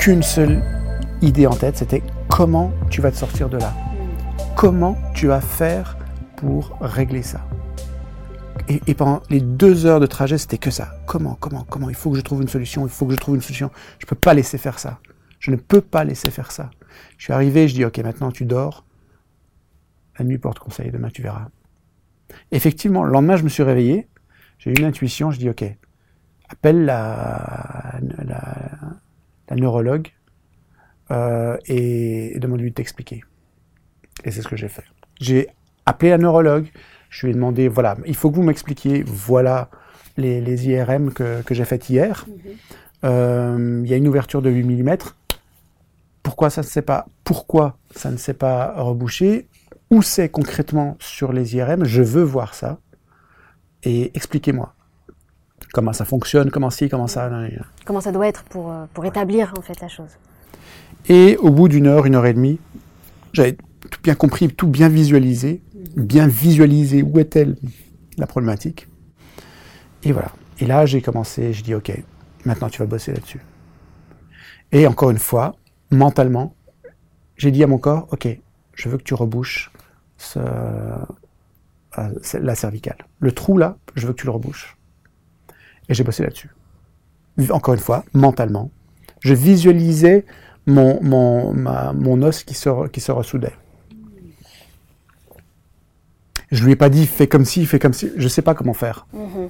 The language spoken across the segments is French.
qu'une seule idée en tête, c'était comment tu vas te sortir de là. Comment tu vas faire pour régler ça. Et, pendant les deux heures de trajet, c'était que ça. Comment, comment, comment? Il faut que je trouve une solution, il faut que je trouve une solution. Je ne peux pas laisser faire ça. Je ne peux pas laisser faire ça. Je suis arrivé, je dis, ok, maintenant tu dors. La nuit porte conseil, demain tu verras. Effectivement, le lendemain, je me suis réveillé, j'ai eu une intuition, je dis, ok, appelle la, la neurologue euh, et, demande-lui de t'expliquer. Et c'est ce que j'ai fait. J'ai appelé la neurologue, je lui ai demandé, voilà, il faut que vous m'expliquiez, voilà les, les IRM que, que j'ai faites hier. Euh, il y a une ouverture de 8 mm. Pourquoi ça ne s'est pas, pourquoi ça ne s'est pas rebouché? Où c'est concrètement sur les IRM Je veux voir ça. Et expliquez-moi comment ça fonctionne, comment ci, comment ça. Comment ça doit être pour, euh, pour établir en fait la chose. Et au bout d'une heure, une heure et demie, j'avais tout bien compris, tout bien visualisé, bien visualisé où est-elle la problématique. Et voilà. Et là, j'ai commencé, j'ai dit, OK, maintenant tu vas bosser là-dessus. Et encore une fois, mentalement, j'ai dit à mon corps, OK, je veux que tu rebouches ce, euh, la cervicale. Le trou là, je veux que tu le rebouches. Et j'ai bossé là-dessus. Encore une fois, mentalement. Je visualisais mon, mon, ma, mon os qui se, qui se ressoudait. Je lui ai pas dit fais comme ci, fais comme ci. Je sais pas comment faire. Mhm.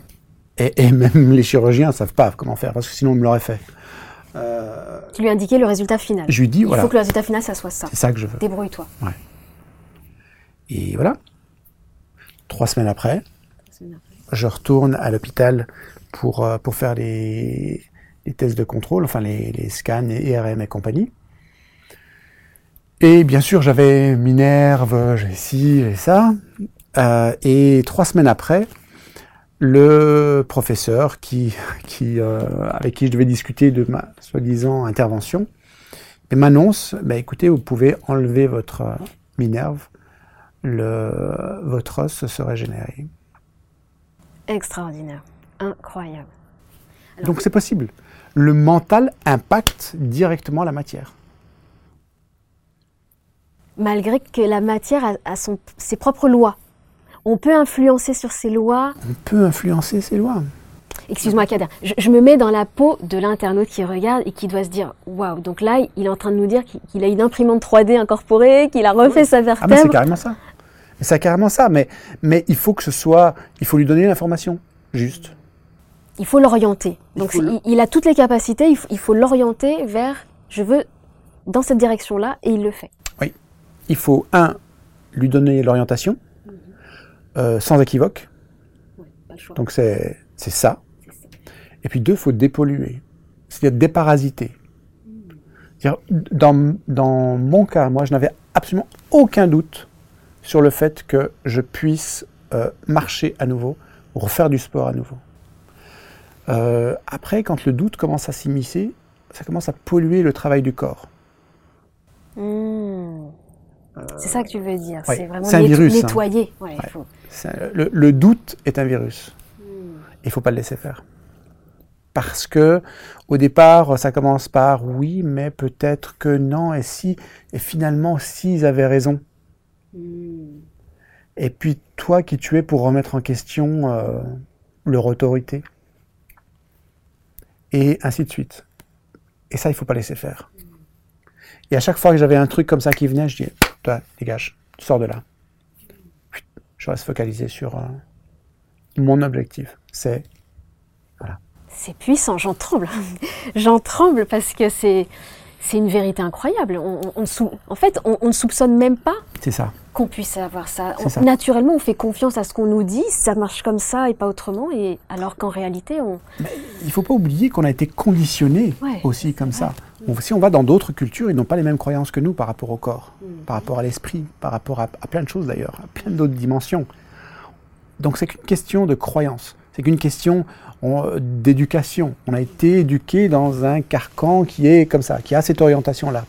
Et, et même les chirurgiens savent pas comment faire parce que sinon ils me l'auraient fait. Euh, Tu lui as indiqué le résultat final. je lui dis Il voilà, faut que le résultat final, ça soit ça. c'est ça que je veux. Débrouille-toi. Et voilà. Trois semaines après, je retourne à l'hôpital pour, euh, pour faire les, les tests de contrôle, enfin les, les scans, et IRM et compagnie. Et bien sûr, j'avais Minerve, j'ai ci, j'ai ça. Euh, et trois semaines après, le professeur qui, qui, euh, avec qui je devais discuter de ma soi-disant intervention et m'annonce, bah, écoutez, vous pouvez enlever votre Minerve, le, votre os se régénérer. Extraordinaire. Incroyable. Alors, Donc c'est possible. Le mental impacte directement la matière. malgré que la matière a, a son, ses propres lois, on peut influencer sur ces lois. On peut influencer ces lois. Excuse-moi, Kader. Je, je me mets dans la peau de l'internaute qui regarde et qui doit se dire Waouh, donc là, il est en train de nous dire qu'il a une imprimante 3D incorporée, qu'il a refait sa Ah mais c'est vertèbre. carrément ça. C'est carrément ça. Mais, mais il faut que ce soit, il faut lui donner l'information juste. Il faut l'orienter. Il Donc faut il, il a toutes les capacités, il faut, il faut l'orienter vers je veux dans cette direction-là et il le fait. Il faut un lui donner l'orientation euh, sans équivoque. Donc c'est c'est ça. Et puis deux, faut dépolluer, c'est-à-dire déparasiter. C'est-à-dire, Dans, dans mon cas, moi, je n'avais absolument aucun doute sur le fait que je puisse euh, marcher à nouveau, refaire du sport à nouveau. Euh, après, quand le doute commence à s'immiscer, ça commence à polluer le travail du corps. Hmm. C'est ça que tu veux dire. ouais, C'est vraiment un virus, hein. nettoyer. Ouais, il Ouais. faut- C'est- Le, le doute est un virus. Il ne faut pas le laisser faire. Parce que au départ, ça commence par oui, mais peut-être que non, et si, et finalement, s'ils avaient raison. Et puis toi, qui tu es pour remettre en question euh, leur autorité, et ainsi de suite. Et ça, il faut pas laisser faire. Et à chaque fois que j'avais un truc comme ça qui venait, je dis, toi, dégage, sors de là. Je reste focalisé sur euh, mon objectif. C'est C'est puissant, j'en tremble. j'en tremble parce que c'est c'est une vérité incroyable. On, on- on sou- en fait, on, ne soupçonne même pas qu'on puisse avoir ça. Naturellement, on fait confiance à ce qu'on nous dit, ça marche comme ça et pas autrement, et alors qu'en réalité, on... Il faut pas oublier qu'on a été conditionné Ouais, aussi comme ça. Si on va dans d'autres cultures, ils n'ont pas les mêmes croyances que nous par rapport au corps, par rapport à l'esprit, par rapport à, à plein de choses d'ailleurs, à plein d'autres dimensions. Donc c'est qu'une question de croyance, c'est qu'une question on- d'éducation. On a été éduqué dans un carcan qui est comme ça, qui a cette orientation-là.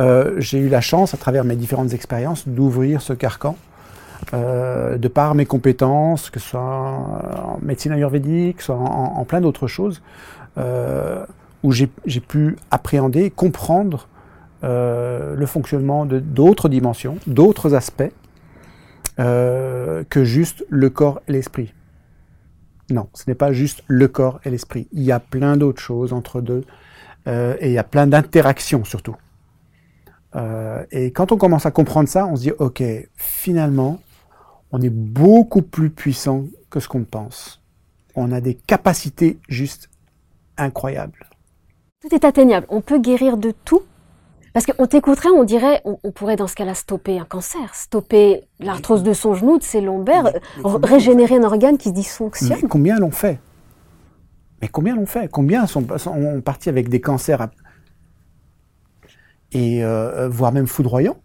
Euh, J'ai eu la chance, à travers mes différentes expériences, d'ouvrir ce carcan. euh, de par mes compétences, que ce soit en médecine ayurvédique, soit en, plein d'autres choses, euh, où j'ai pu appréhender, comprendre euh, le fonctionnement d'autres dimensions, d'autres aspects euh, que juste le corps et l'esprit. Non, ce n'est pas juste le corps et l'esprit. Il y a plein d'autres choses entre deux euh, et il y a plein d'interactions surtout. Euh, et quand on commence à comprendre ça, on se dit, ok, finalement, on est beaucoup plus puissant que ce qu'on pense. On a des capacités juste incroyables. Tout est atteignable. On peut guérir de tout. Parce qu'on t'écouterait, on dirait, on, pourrait dans ce cas-là stopper un cancer, stopper l'arthrose de son genou, de ses lombaires, régénérer un organe qui dysfonctionne. Mais combien l'ont fait? Mais combien l'ont fait? Combien sont, sont partis avec des cancers et euh, voire même foudroyants?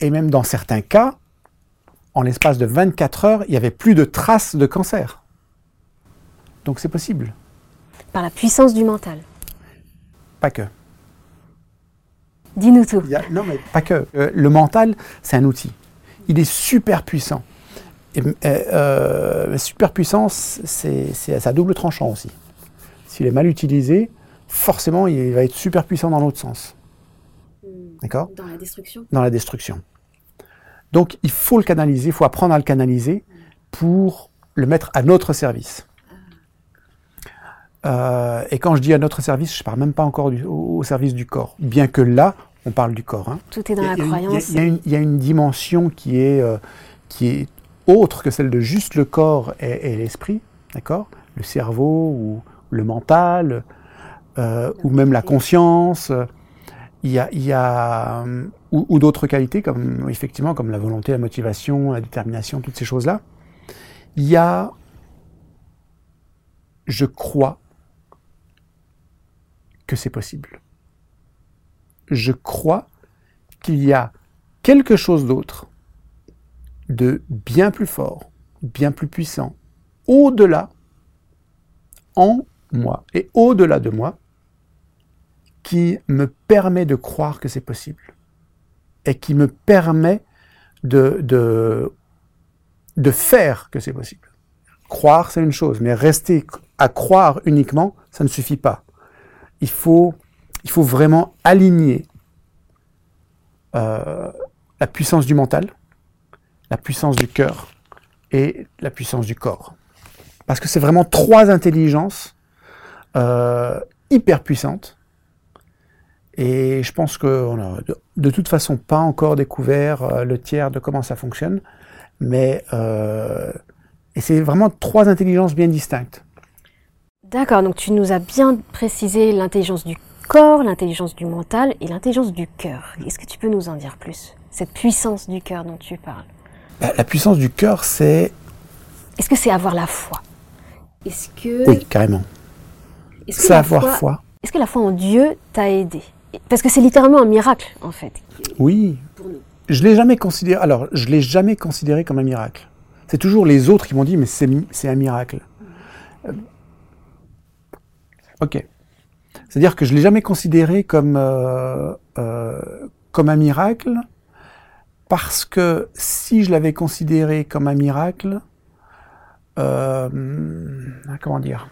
Et même dans certains cas, en l'espace de 24 heures, il n'y avait plus de traces de cancer. Donc c'est possible. Par la puissance du mental. Pas que. Dis-nous tout. non, mais pas que. Euh, le mental, c'est un outil. Il est super puissant. Et, euh, super puissance, c'est à double tranchant aussi. S'il est mal utilisé, forcément, il va être super puissant dans l'autre sens. Hmm. D'accord? Dans la destruction? Dans la destruction. Donc, il faut le canaliser, il faut apprendre à le canaliser pour le mettre à notre service. Euh, et quand je dis à notre service, je ne parle même pas encore au, service du corps, bien que là, on parle du corps. Hein. Tout est dans la croyance. Il y, a une dimension qui est, euh, qui est autre que celle de juste le corps et, l'esprit, d'accord? Le cerveau ou le mental, euh, ou même la conscience. Il y a, il y a ou, ou d'autres qualités, comme effectivement, comme la volonté, la motivation, la détermination, toutes ces choses-là. Il y a, je crois, que c'est possible. Je crois qu'il y a quelque chose d'autre, de bien plus fort, bien plus puissant, au-delà, en moi et au-delà de moi, qui me permet de croire que c'est possible et qui me permet de, de, de faire que c'est possible. Croire, c'est une chose, mais rester à croire uniquement, ça ne suffit pas il faut, vraiment aligner euh, la puissance du mental, la puissance du cœur et la puissance du corps. Parce que c'est vraiment trois intelligences euh, hyper puissantes. Et je pense qu'on n'a de, de, toute façon pas encore découvert euh, le tiers de comment ça fonctionne. Mais et c'est vraiment trois intelligences bien distinctes. D'accord, donc tu nous as bien précisé l'intelligence du corps, l'intelligence du mental et l'intelligence du cœur. Est-ce que tu peux nous en dire plus Cette puissance du cœur dont tu parles? Bah, la puissance du cœur, c'est... Est-ce que c'est avoir la foi? Est-ce que... Oui, carrément. C'est avoir foi. Est-ce que la foi en Dieu t'a aidé? Parce que c'est littéralement un miracle, en fait. Oui. Je l'ai jamais considéré. Alors, je l'ai jamais considéré comme un miracle. C'est toujours les autres qui m'ont dit, mais c'est un miracle. Ok. C'est-à-dire que je ne l'ai jamais considéré comme, euh, euh, comme un miracle, parce que si je l'avais considéré comme un miracle, euh, comment dire?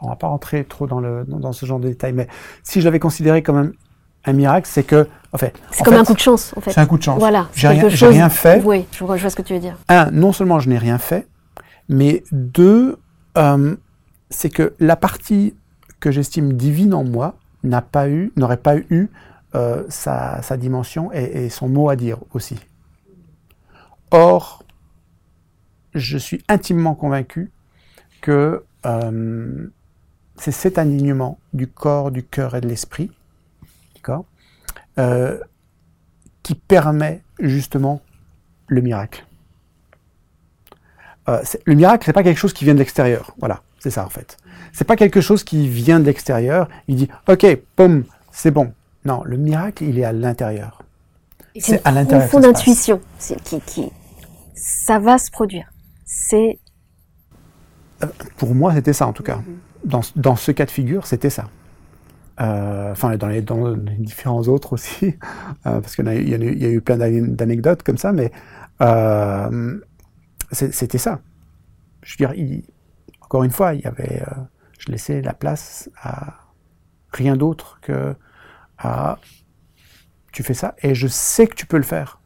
On va pas rentrer trop dans, le, dans, ce genre de détails, mais si je l'avais considéré comme un, miracle, c'est que, en fait, c'est comme un coup de chance, en fait. C'est un coup de chance. Voilà. J'ai rien, rien, fait. Oui, je vois, ce que tu veux dire. Un, non seulement je n'ai rien fait, mais deux, c'est que la partie que j'estime divine en moi n'a pas eu, n'aurait pas eu euh, sa, dimension et, son mot à dire aussi. Or, je suis intimement convaincu que euh, c'est cet alignement du corps, du cœur et de l'esprit, euh, qui permet justement le miracle. Le miracle, c'est pas quelque chose qui vient de l'extérieur, voilà. C'est ça en fait. C'est pas quelque chose qui vient de l'extérieur. Il dit OK, pomme, c'est bon. Non, le miracle, il est à l'intérieur. C'est à l'intérieur. Une d'intuition qui, qui, ça va se produire. C'est. Euh, pour moi, c'était ça en tout cas. Mhm. Dans, dans, ce cas de figure, c'était ça. Euh, enfin, dans les, dans les différents autres aussi, euh, parce qu'il y, y, a eu plein d'anecdotes comme ça, mais c'était ça. Je veux dire, encore une fois, il avait, euh, Je laissais la place à rien d'autre que à tu fais ça et je sais que tu peux le faire.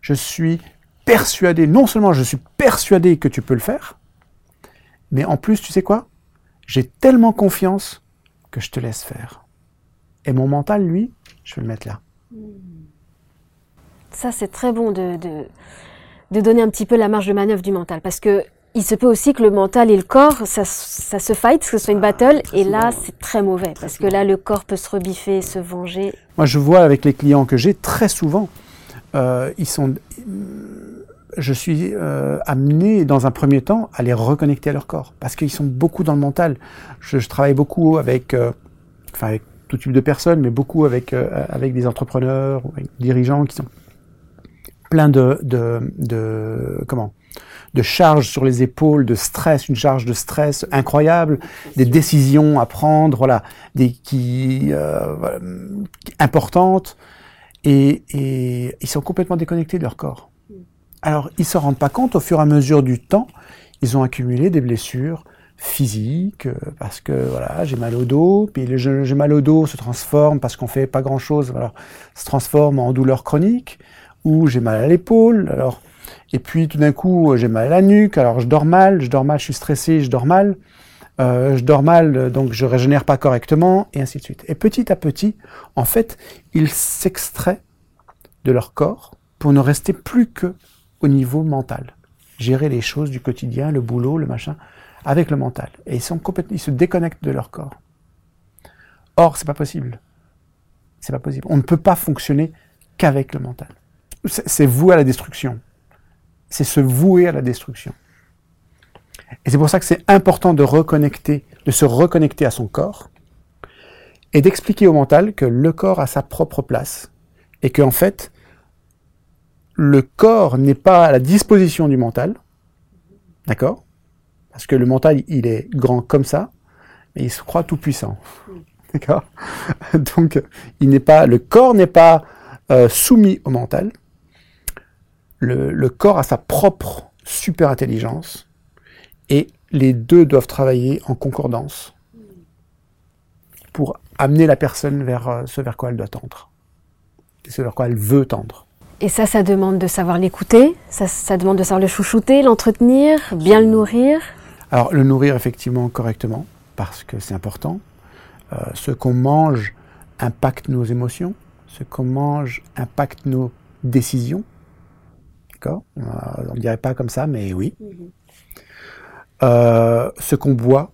Je suis persuadé, non seulement je suis persuadé que tu peux le faire, mais en plus, tu sais quoi? J'ai tellement confiance que je te laisse faire. Et mon mental, lui, je vais le mettre là. Ça, c'est très bon de, de, donner un petit peu la marge de manœuvre du mental. Parce que il se peut aussi que le mental et le corps, ça, ça se fight, que ce soit une Ah, battle. Et là, c'est très mauvais. Parce que là, le corps peut se rebiffer, se venger. Moi, je vois avec les clients que j'ai très souvent, euh, ils sont, je suis euh, amené dans un premier temps à les reconnecter à leur corps parce qu'ils sont beaucoup dans le mental. Je, je travaille beaucoup avec, euh, enfin avec tout type de personnes, mais beaucoup avec euh, avec des entrepreneurs, ou avec des dirigeants qui sont pleins de, de, de comment de charges sur les épaules, de stress, une charge de stress incroyable, des décisions à prendre, voilà, des qui euh, importantes, et, et ils sont complètement déconnectés de leur corps. Alors ils se rendent pas compte au fur et à mesure du temps, ils ont accumulé des blessures physiques euh, parce que voilà j'ai mal au dos, puis le j'ai mal au dos se transforme parce qu'on fait pas grand chose, alors se transforme en douleur chronique, ou j'ai mal à l'épaule, alors et puis tout d'un coup, j'ai mal à la nuque, alors je dors mal, je dors mal, je suis stressé, je dors mal, euh, je dors mal, donc je régénère pas correctement, et ainsi de suite. Et petit à petit, en fait, ils s'extraient de leur corps pour ne rester plus que au niveau mental. Gérer les choses du quotidien, le boulot, le machin, avec le mental. Et ils sont complètement, ils se déconnectent de leur corps. Or, c'est pas possible. C'est pas possible. On ne peut pas fonctionner qu'avec le mental. C'est voué à la destruction. C'est se vouer à la destruction. Et c'est pour ça que c'est important de reconnecter, de se reconnecter à son corps et d'expliquer au mental que le corps a sa propre place et qu'en fait, le corps n'est pas à la disposition du mental, d'accord? Parce que le mental, il est grand comme ça, mais il se croit tout puissant, d'accord? Donc, il n'est pas, le corps n'est pas euh, soumis au mental, le, le, corps a sa propre super intelligence et les deux doivent travailler en concordance pour amener la personne vers euh, ce vers quoi elle doit tendre, ce vers quoi elle veut tendre. Et ça, ça demande de savoir l'écouter, ça, ça, demande de savoir le chouchouter, l'entretenir, bien le nourrir. Alors le nourrir effectivement correctement, parce que c'est important. Euh, ce qu'on mange impacte nos émotions, ce qu'on mange impacte nos décisions. D'accord On ne dirait pas comme ça, mais oui. -hmm. euh, ce qu'on boit,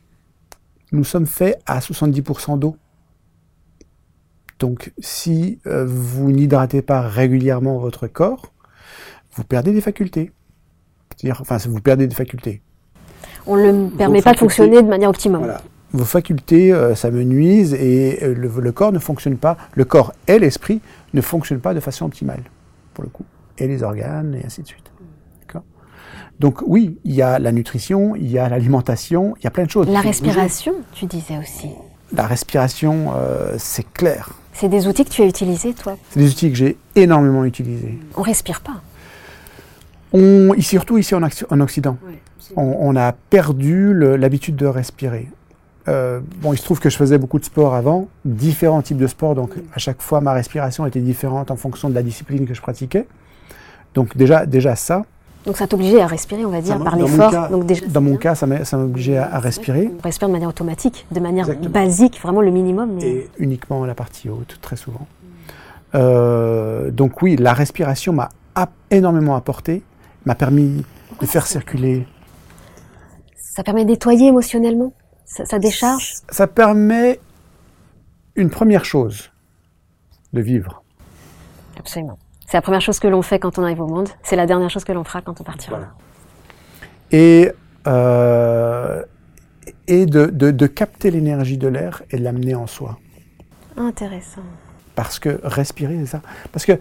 nous sommes faits à 70% d'eau. Donc, si euh, vous n'hydratez pas régulièrement votre corps, vous perdez des facultés. C'est-à-dire, enfin, vous perdez des facultés. On ne permet pas de fonctionner de manière optimum. Voilà. Vos facultés euh, s'amenuisent et euh, le, le, corps ne fonctionne pas. Le corps et l'esprit ne fonctionnent pas de façon optimale, pour le coup et les organes, et ainsi de suite. Donc oui, il y a la nutrition, il y a l'alimentation, il y a plein de choses. La respiration, tu disais aussi. La respiration, euh, c'est clair. C'est des outils que tu as utilisés, toi? C'est des outils que j'ai énormément utilisés. On respire pas. On, surtout ici en, en Occident, on, a perdu l'habitude de respirer. Euh, bon, il se trouve que je faisais beaucoup de sport avant, différents types de sports, donc à chaque fois ma respiration était différente en fonction de la discipline que je pratiquais. Donc déjà, déjà ça. Donc ça t'obligeait à respirer, on va dire, par l'effort. Dans, dans mon cas, ça m'obligeait à, à, respirer. On respire de manière automatique, de manière Exactement. basique, vraiment le minimum. Mais... Et uniquement la partie haute, très souvent. Euh, donc oui, la respiration m'a énormément apporté, m'a permis de faire circuler. Ça permet de nettoyer émotionnellement? Ça, ça décharge? Ça permet une première chose, de vivre. Absolument. C'est la première chose que l'on fait quand on arrive au monde. C'est la dernière chose que l'on fera quand on partira. Voilà. Et, euh, et de, de, de, capter l'énergie de l'air et de l'amener en soi. Intéressant. Parce que respirer, c'est ça. Parce que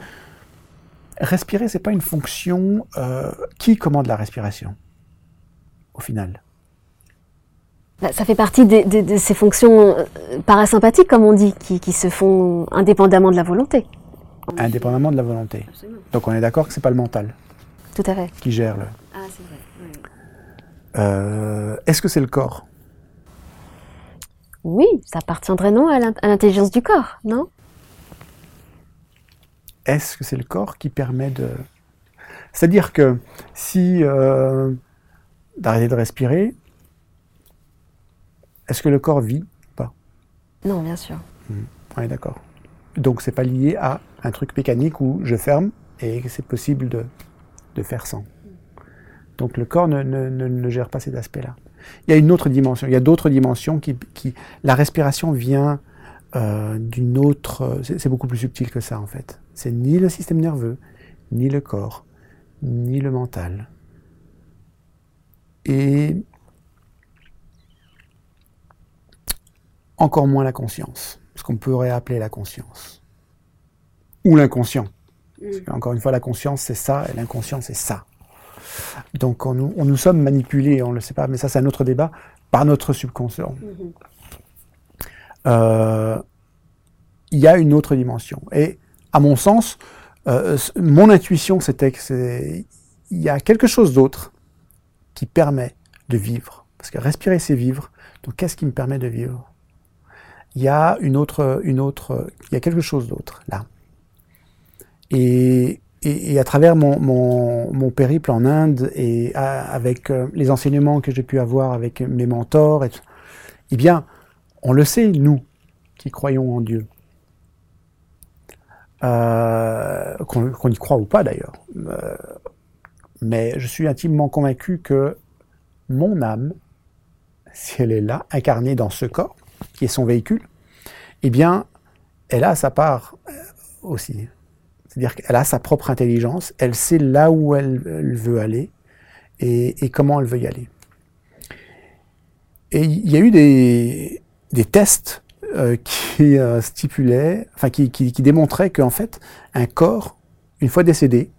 respirer, c'est pas une fonction. Euh, qui commande la respiration Au final. Ça fait partie de, de, de, ces fonctions euh, parasympathiques, comme on dit, qui, qui se font indépendamment de la volonté indépendamment de la volonté. Absolument. Donc on est d'accord que c'est pas le mental. Tout à fait. Qui gère le. Ah, c'est vrai. Oui. Euh, Est-ce que c'est le corps? Oui, ça appartiendrait non à l'intelligence du corps, non? Est-ce que c'est le corps qui permet de... C'est-à-dire que si euh, d'arrêter de respirer, est-ce que le corps vit ou pas? Non, bien sûr. Hmm. Oui, d'accord. Donc c'est pas lié à un truc mécanique où je ferme et c'est possible de, faire sans. Donc le corps ne, gère pas ces aspects-là. Il y a une autre dimension, il y a d'autres dimensions qui, qui, La respiration vient euh, d'une autre... C'est beaucoup plus subtil que ça en fait. C'est ni le système nerveux, ni le corps, ni le mental. Et encore moins la conscience, ce qu'on pourrait appeler la conscience. Ou l'inconscient. Mm. Encore une fois, la conscience c'est ça, et l'inconscient c'est ça. Donc on nous, on nous, sommes manipulés, on ne le sait pas, mais ça c'est un autre débat, par notre subconscient. Mm-hmm. Euh, il y a une autre dimension. Et à mon sens, euh, mon intuition c'était que il y a quelque chose d'autre qui permet de vivre. Parce que respirer c'est vivre. Donc qu'est-ce qui me permet de vivre? Il y a une autre, une autre, il y a quelque chose d'autre là. Et, à travers mon, mon, mon, périple en Inde et avec euh, les enseignements que j'ai pu avoir avec mes mentors, et, eh bien, on le sait, nous, qui croyons en Dieu. Euh, qu'on y croit ou pas d'ailleurs. Euh, mais je suis intimement convaincu que mon âme, si elle est là, incarnée dans ce corps, qui est son véhicule, eh bien, elle a sa part aussi. C'est-à-dire qu'elle a sa propre intelligence, elle sait là où elle, veut aller et, comment elle veut y aller. Et il y a eu des, tests euh, qui euh, stipulaient, enfin qui, qui, qui démontraient qu'en fait, un corps, une fois décédé,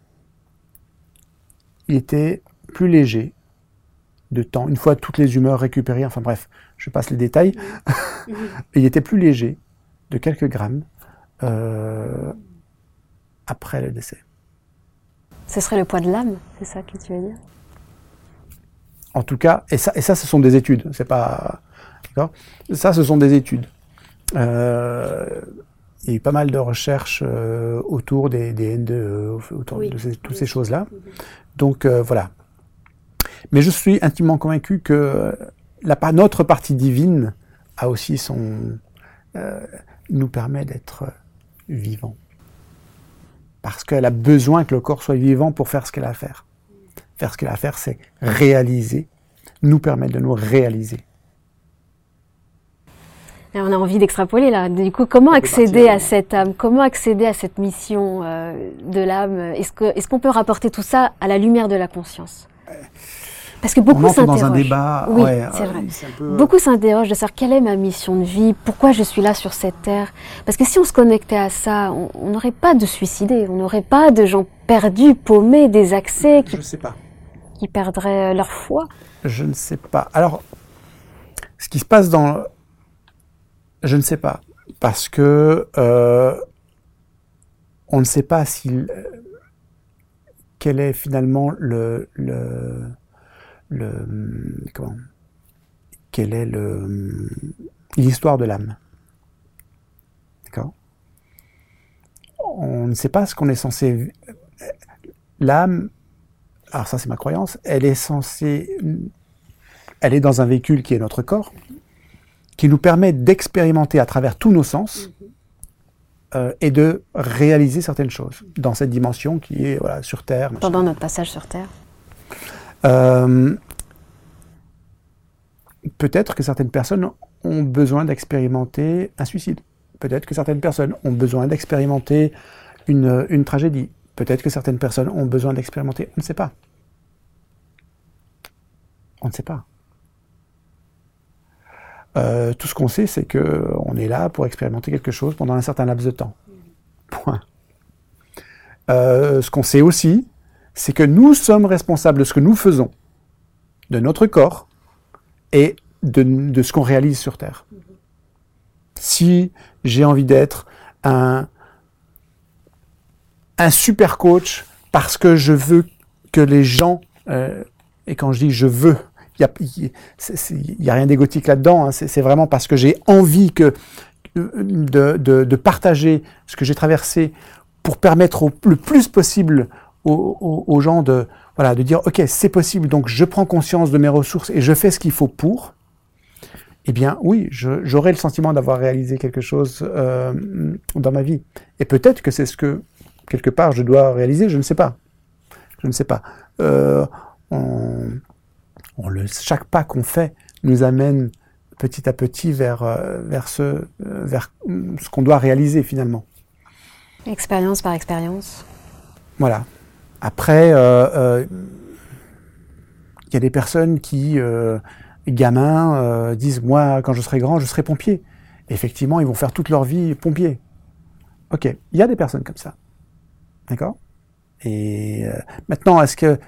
il était plus léger de temps, une fois toutes les humeurs récupérées, enfin bref, je passe les détails, il était plus léger de quelques grammes euh, après le décès. Ce serait le poids de l'âme, c'est ça que tu veux dire? En tout cas, et ça, et ça ce sont des études, c'est pas. D'accord? Ça, ce sont des études. Euh, il y a eu pas mal de recherches euh, autour des, des autour de toutes ces choses-là. Donc voilà, mais je suis intimement convaincu que la, notre partie divine a aussi son, euh, nous permet d'être vivants. Parce qu'elle a besoin que le corps soit vivant pour faire ce qu'elle a à faire. Faire ce qu'elle a à faire, c'est réaliser, nous permettre de nous réaliser. on a envie d'extrapoler là. Du coup, comment accéder à cette âme Comment accéder à cette mission euh, de l'âme? Est-ce qu'on est peut rapporter tout ça à la lumière de la conscience? Parce que beaucoup s'interrogent. dans un débat. Oui, c'est vrai. Euh, beaucoup s'interrogent de savoir quelle est ma mission de vie, pourquoi je suis là sur cette terre. Parce que si on se connectait à ça, on n'aurait pas de suicidés, on n'aurait pas de gens perdus, paumés, des accès qui, je sais pas. qui perdraient leur foi. Je ne sais pas. Alors, ce qui se passe dans, je ne sais pas, parce que euh, on ne sait pas si quel est finalement le, le comment quelle est le l'histoire de l'âme. D'accord? On ne sait pas ce qu'on est censé l'âme alors ça c'est ma croyance, elle est censée elle est dans un véhicule qui est notre corps qui nous permet d'expérimenter à travers tous nos sens euh, et de réaliser certaines choses dans cette dimension qui est voilà, sur Terre. Pendant notre passage sur Terre. Euh, peut-être que certaines personnes ont besoin d'expérimenter un suicide. Peut-être que certaines personnes ont besoin d'expérimenter une, une tragédie. Peut-être que certaines personnes ont besoin d'expérimenter. On ne sait pas. On ne sait pas. Euh, tout ce qu'on sait, c'est qu'on est là pour expérimenter quelque chose pendant un certain laps de temps. Point. Euh, ce qu'on sait aussi, c'est que nous sommes responsables de ce que nous faisons, de notre corps et de, ce qu'on réalise sur Terre. Si j'ai envie d'être un, un super coach parce que je veux que les gens, euh, et quand je dis je veux, il n'y a, rien d'égotique là-dedans. Hein. C'est vraiment parce que j'ai envie que, de, de, partager ce que j'ai traversé pour permettre le plus possible aux, aux, gens de, voilà, de dire, OK, c'est possible, donc je prends conscience de mes ressources et je fais ce qu'il faut pour. Eh bien, oui, j'aurai le sentiment d'avoir réalisé quelque chose euh, dans ma vie. Et peut-être que c'est ce que, quelque part, je dois réaliser, je ne sais pas. Je ne sais pas. Euh, on, le, chaque pas qu'on fait nous amène petit à petit vers, euh, vers ce, vers ce qu'on doit réaliser finalement. Expérience par expérience. Voilà. Après, euh, il y a des personnes qui, gamins, disent moi, quand je serai grand, je serai pompier. effectivement, ils vont faire toute leur vie pompier. Ok, il y a des personnes comme ça. D'accord? Et maintenant, est-ce que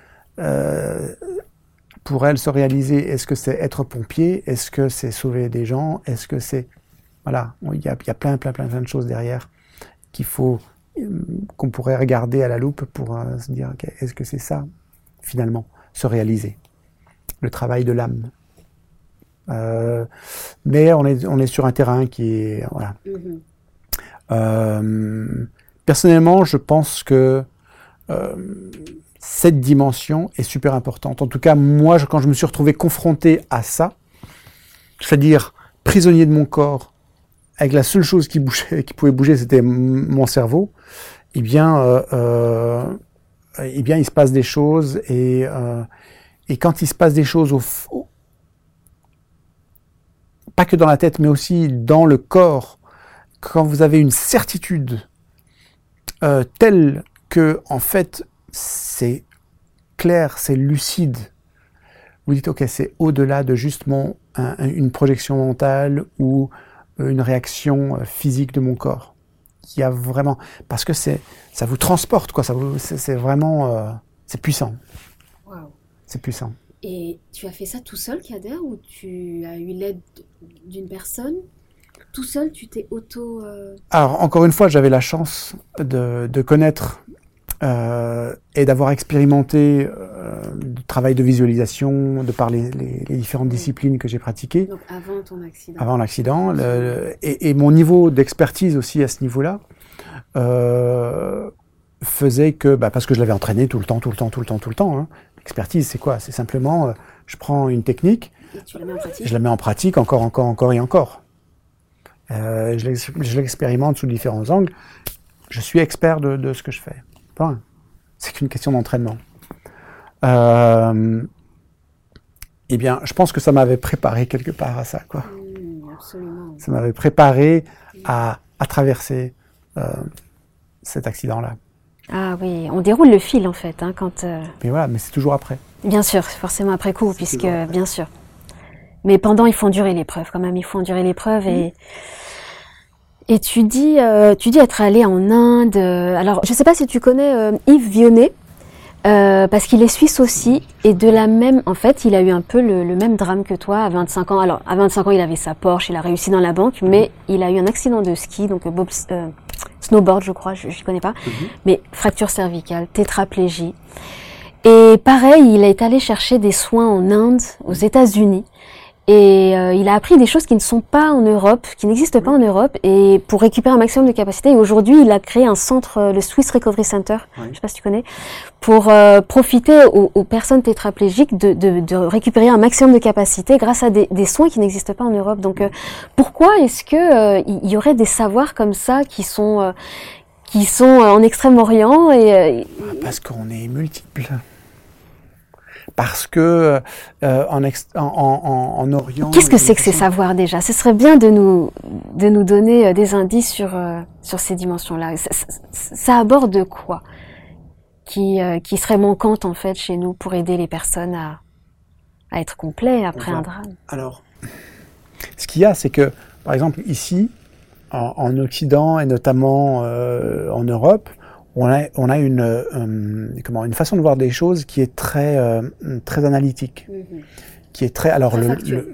pour elle se réaliser, est-ce que c'est être pompier? Est-ce que c'est sauver des gens? Est-ce que c'est... Voilà, il y a, plein, plein, plein, plein de choses derrière qu'il faut, euh, qu'on pourrait regarder à la loupe pour euh, se dire, est-ce que c'est ça, finalement, se réaliser? Le travail de l'âme. Euh, mais on est, on est sur un terrain qui est... Voilà. Mm-hmm. personnellement, je pense que cette dimension est super importante. En tout cas, moi, quand je me suis retrouvé confronté à ça, c'est-à-dire prisonnier de mon corps, avec la seule chose qui pouvait bouger, c'était mon cerveau, eh bien, euh, euh, eh bien, il se passe des choses et, euh, quand il se passe des choses au, pas que dans la tête, mais aussi dans le corps, quand vous avez une certitude telle que, en fait, c'est clair, c'est lucide. Vous dites, ok, c'est au-delà de juste une projection mentale ou une réaction euh, physique de mon corps. Il y a vraiment, parce que c'est, ça vous transporte, quoi. Ça c'est, vraiment, euh, c'est puissant. C'est puissant. Et tu as fait ça tout seul, Kader, ou tu as eu l'aide d'une personne? Tout seul, tu t'es auto. Alors, encore une fois, j'avais la chance de, de connaître euh, et d'avoir expérimenté euh, le travail de visualisation de par les, les, les différentes disciplines que j'ai pratiquées. Donc avant ton accident. Avant l'accident. Et, et, mon niveau d'expertise aussi à ce niveau-là euh, faisait que, bah, parce que je l'avais entraîné tout le temps, tout le temps, tout le temps, tout le temps. Hein. L'expertise, c'est quoi? C'est simplement, euh, je prends une technique, la mets en je la mets en pratique encore, encore, encore et encore. Euh, je l'expérimente sous différents angles. Je suis expert de, de ce que je fais. C'est qu'une question d'entraînement. Euh, eh bien, je pense que ça m'avait préparé quelque part à ça, quoi. Mmh, ça m'avait préparé à, traverser euh, cet accident-là. Ah oui, on déroule le fil en fait, hein, quand. Euh, mais voilà, mais c'est toujours après. Bien sûr, forcément après coup, puisque bien sûr. Mais pendant, il faut endurer l'épreuve, quand même, il faut endurer l'épreuve et. Mmh. Et tu dis, euh, tu dis être allé en Inde. Euh, alors, je ne sais pas si tu connais euh, Yves Vionnet, parce qu'il est suisse aussi, et de la même, en fait, il a eu un peu le, même drame que toi à 25 ans. Alors, à 25 ans, il avait sa Porsche, il a réussi dans la banque, mais il a eu un accident de ski, donc bob, snowboard, je crois, je ne connais pas, mhm. mais fracture cervicale, tétraplégie. Et pareil, il est allé chercher des soins en Inde, aux États-Unis. Et euh, il a appris des choses qui ne sont pas en Europe, qui n'existent pas en Europe, et pour récupérer un maximum de capacité. Et aujourd'hui, il a créé un centre, euh, le Swiss Recovery Center, je ne sais pas si tu connais, pour euh, profiter aux, aux, personnes tétraplégiques de, de, de, récupérer un maximum de capacité grâce à des, des soins qui n'existent pas en Europe. Donc, pourquoi est-ce que il y aurait des savoirs comme ça qui sont qui sont en Extrême-Orient et parce qu'on est multiples parce que euh, en, en, Orient. Qu'est-ce que c'est que ces savoirs déjà? Ce serait bien de nous de nous donner euh, des indices sur euh, sur ces dimensions-là. Ça, aborde quoi? Qui qui serait manquante en fait chez nous pour aider les personnes à à être complets après un drame. Alors, ce qu'il y a, c'est que par exemple ici, en Occident et notamment en Europe, on a, on a une, euh, comment, une façon de voir des choses qui est très, euh, très analytique, mhm. qui est très, alors très le, factuel.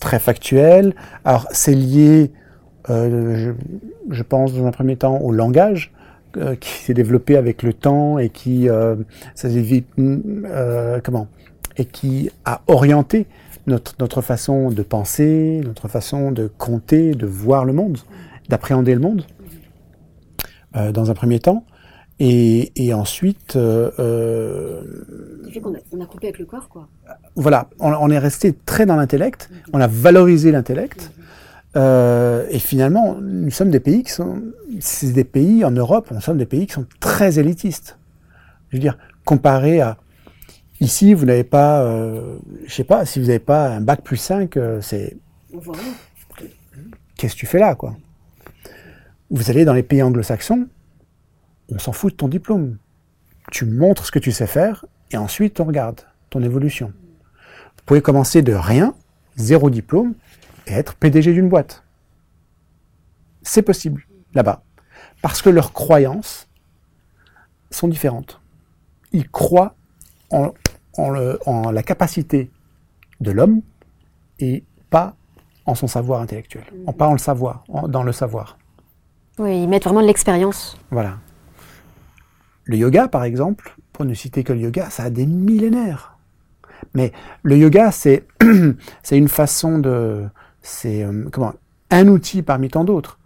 très factuel. Alors c'est lié, euh, je, je, pense dans un premier temps au langage qui s'est développé avec le temps et qui, ça vite, comment, et qui a orienté notre, notre façon de penser, notre façon de compter, de voir le monde, d'appréhender le monde, euh, dans un premier temps. Et, et ensuite, euh, euh, on, a, on a coupé avec le corps, quoi. voilà, on, on est resté très dans l'intellect, on a valorisé l'intellect. Euh, et finalement, nous sommes des pays qui sont, c'est des pays en Europe, nous sommes des pays qui sont très élitistes. Je veux dire, comparé à ici, vous n'avez pas, euh, je sais pas, si vous n'avez pas un bac plus 5, euh, c'est qu'est-ce que tu fais là, quoi? Vous allez dans les pays anglo-saxons, on s'en fout de ton diplôme. Tu montres ce que tu sais faire et ensuite on regarde ton évolution. Vous pouvez commencer de rien, zéro diplôme, et être PDG d'une boîte. C'est possible là-bas. Parce que leurs croyances sont différentes. Ils croient en, en le- en la capacité de l'homme et pas en son savoir intellectuel. En, pas en le savoir, en- dans le savoir. Oui, ils mettent vraiment de l'expérience. Voilà. Le yoga, par exemple, pour ne citer que le yoga, ça a des millénaires. Mais le yoga, c'est c'est une façon de, c'est euh, comment, un outil parmi tant d'autres.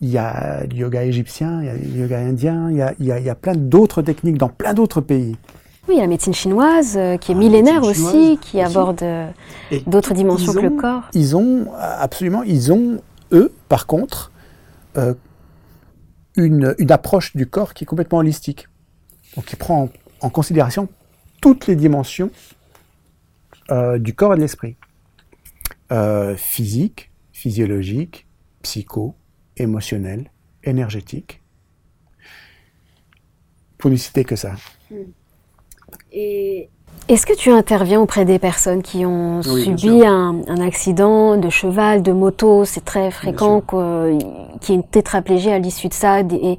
Il y a le yoga égyptien, il y a le yoga indien, il y a, il y a, il y a plein d'autres techniques dans plein d'autres pays. Oui, il y a la médecine chinoise, euh, qui est Ah, millénaire aussi, qui aussi. aborde euh, d'autres dimensions que le corps. Ils ont absolument, ils ont eux, par contre, euh, une, une approche du corps qui est complètement holistique. Donc, qui prend en, en considération toutes les dimensions euh, du corps et de l'esprit. Euh, physique, physiologique, psycho, émotionnel, énergétique. Pour ne citer que ça. Et est-ce que tu interviens auprès des personnes qui ont Oui, subi un, un accident de cheval, de moto? C'est très fréquent que- qu'il y ait une tétraplégie à l'issue de ça. des- Et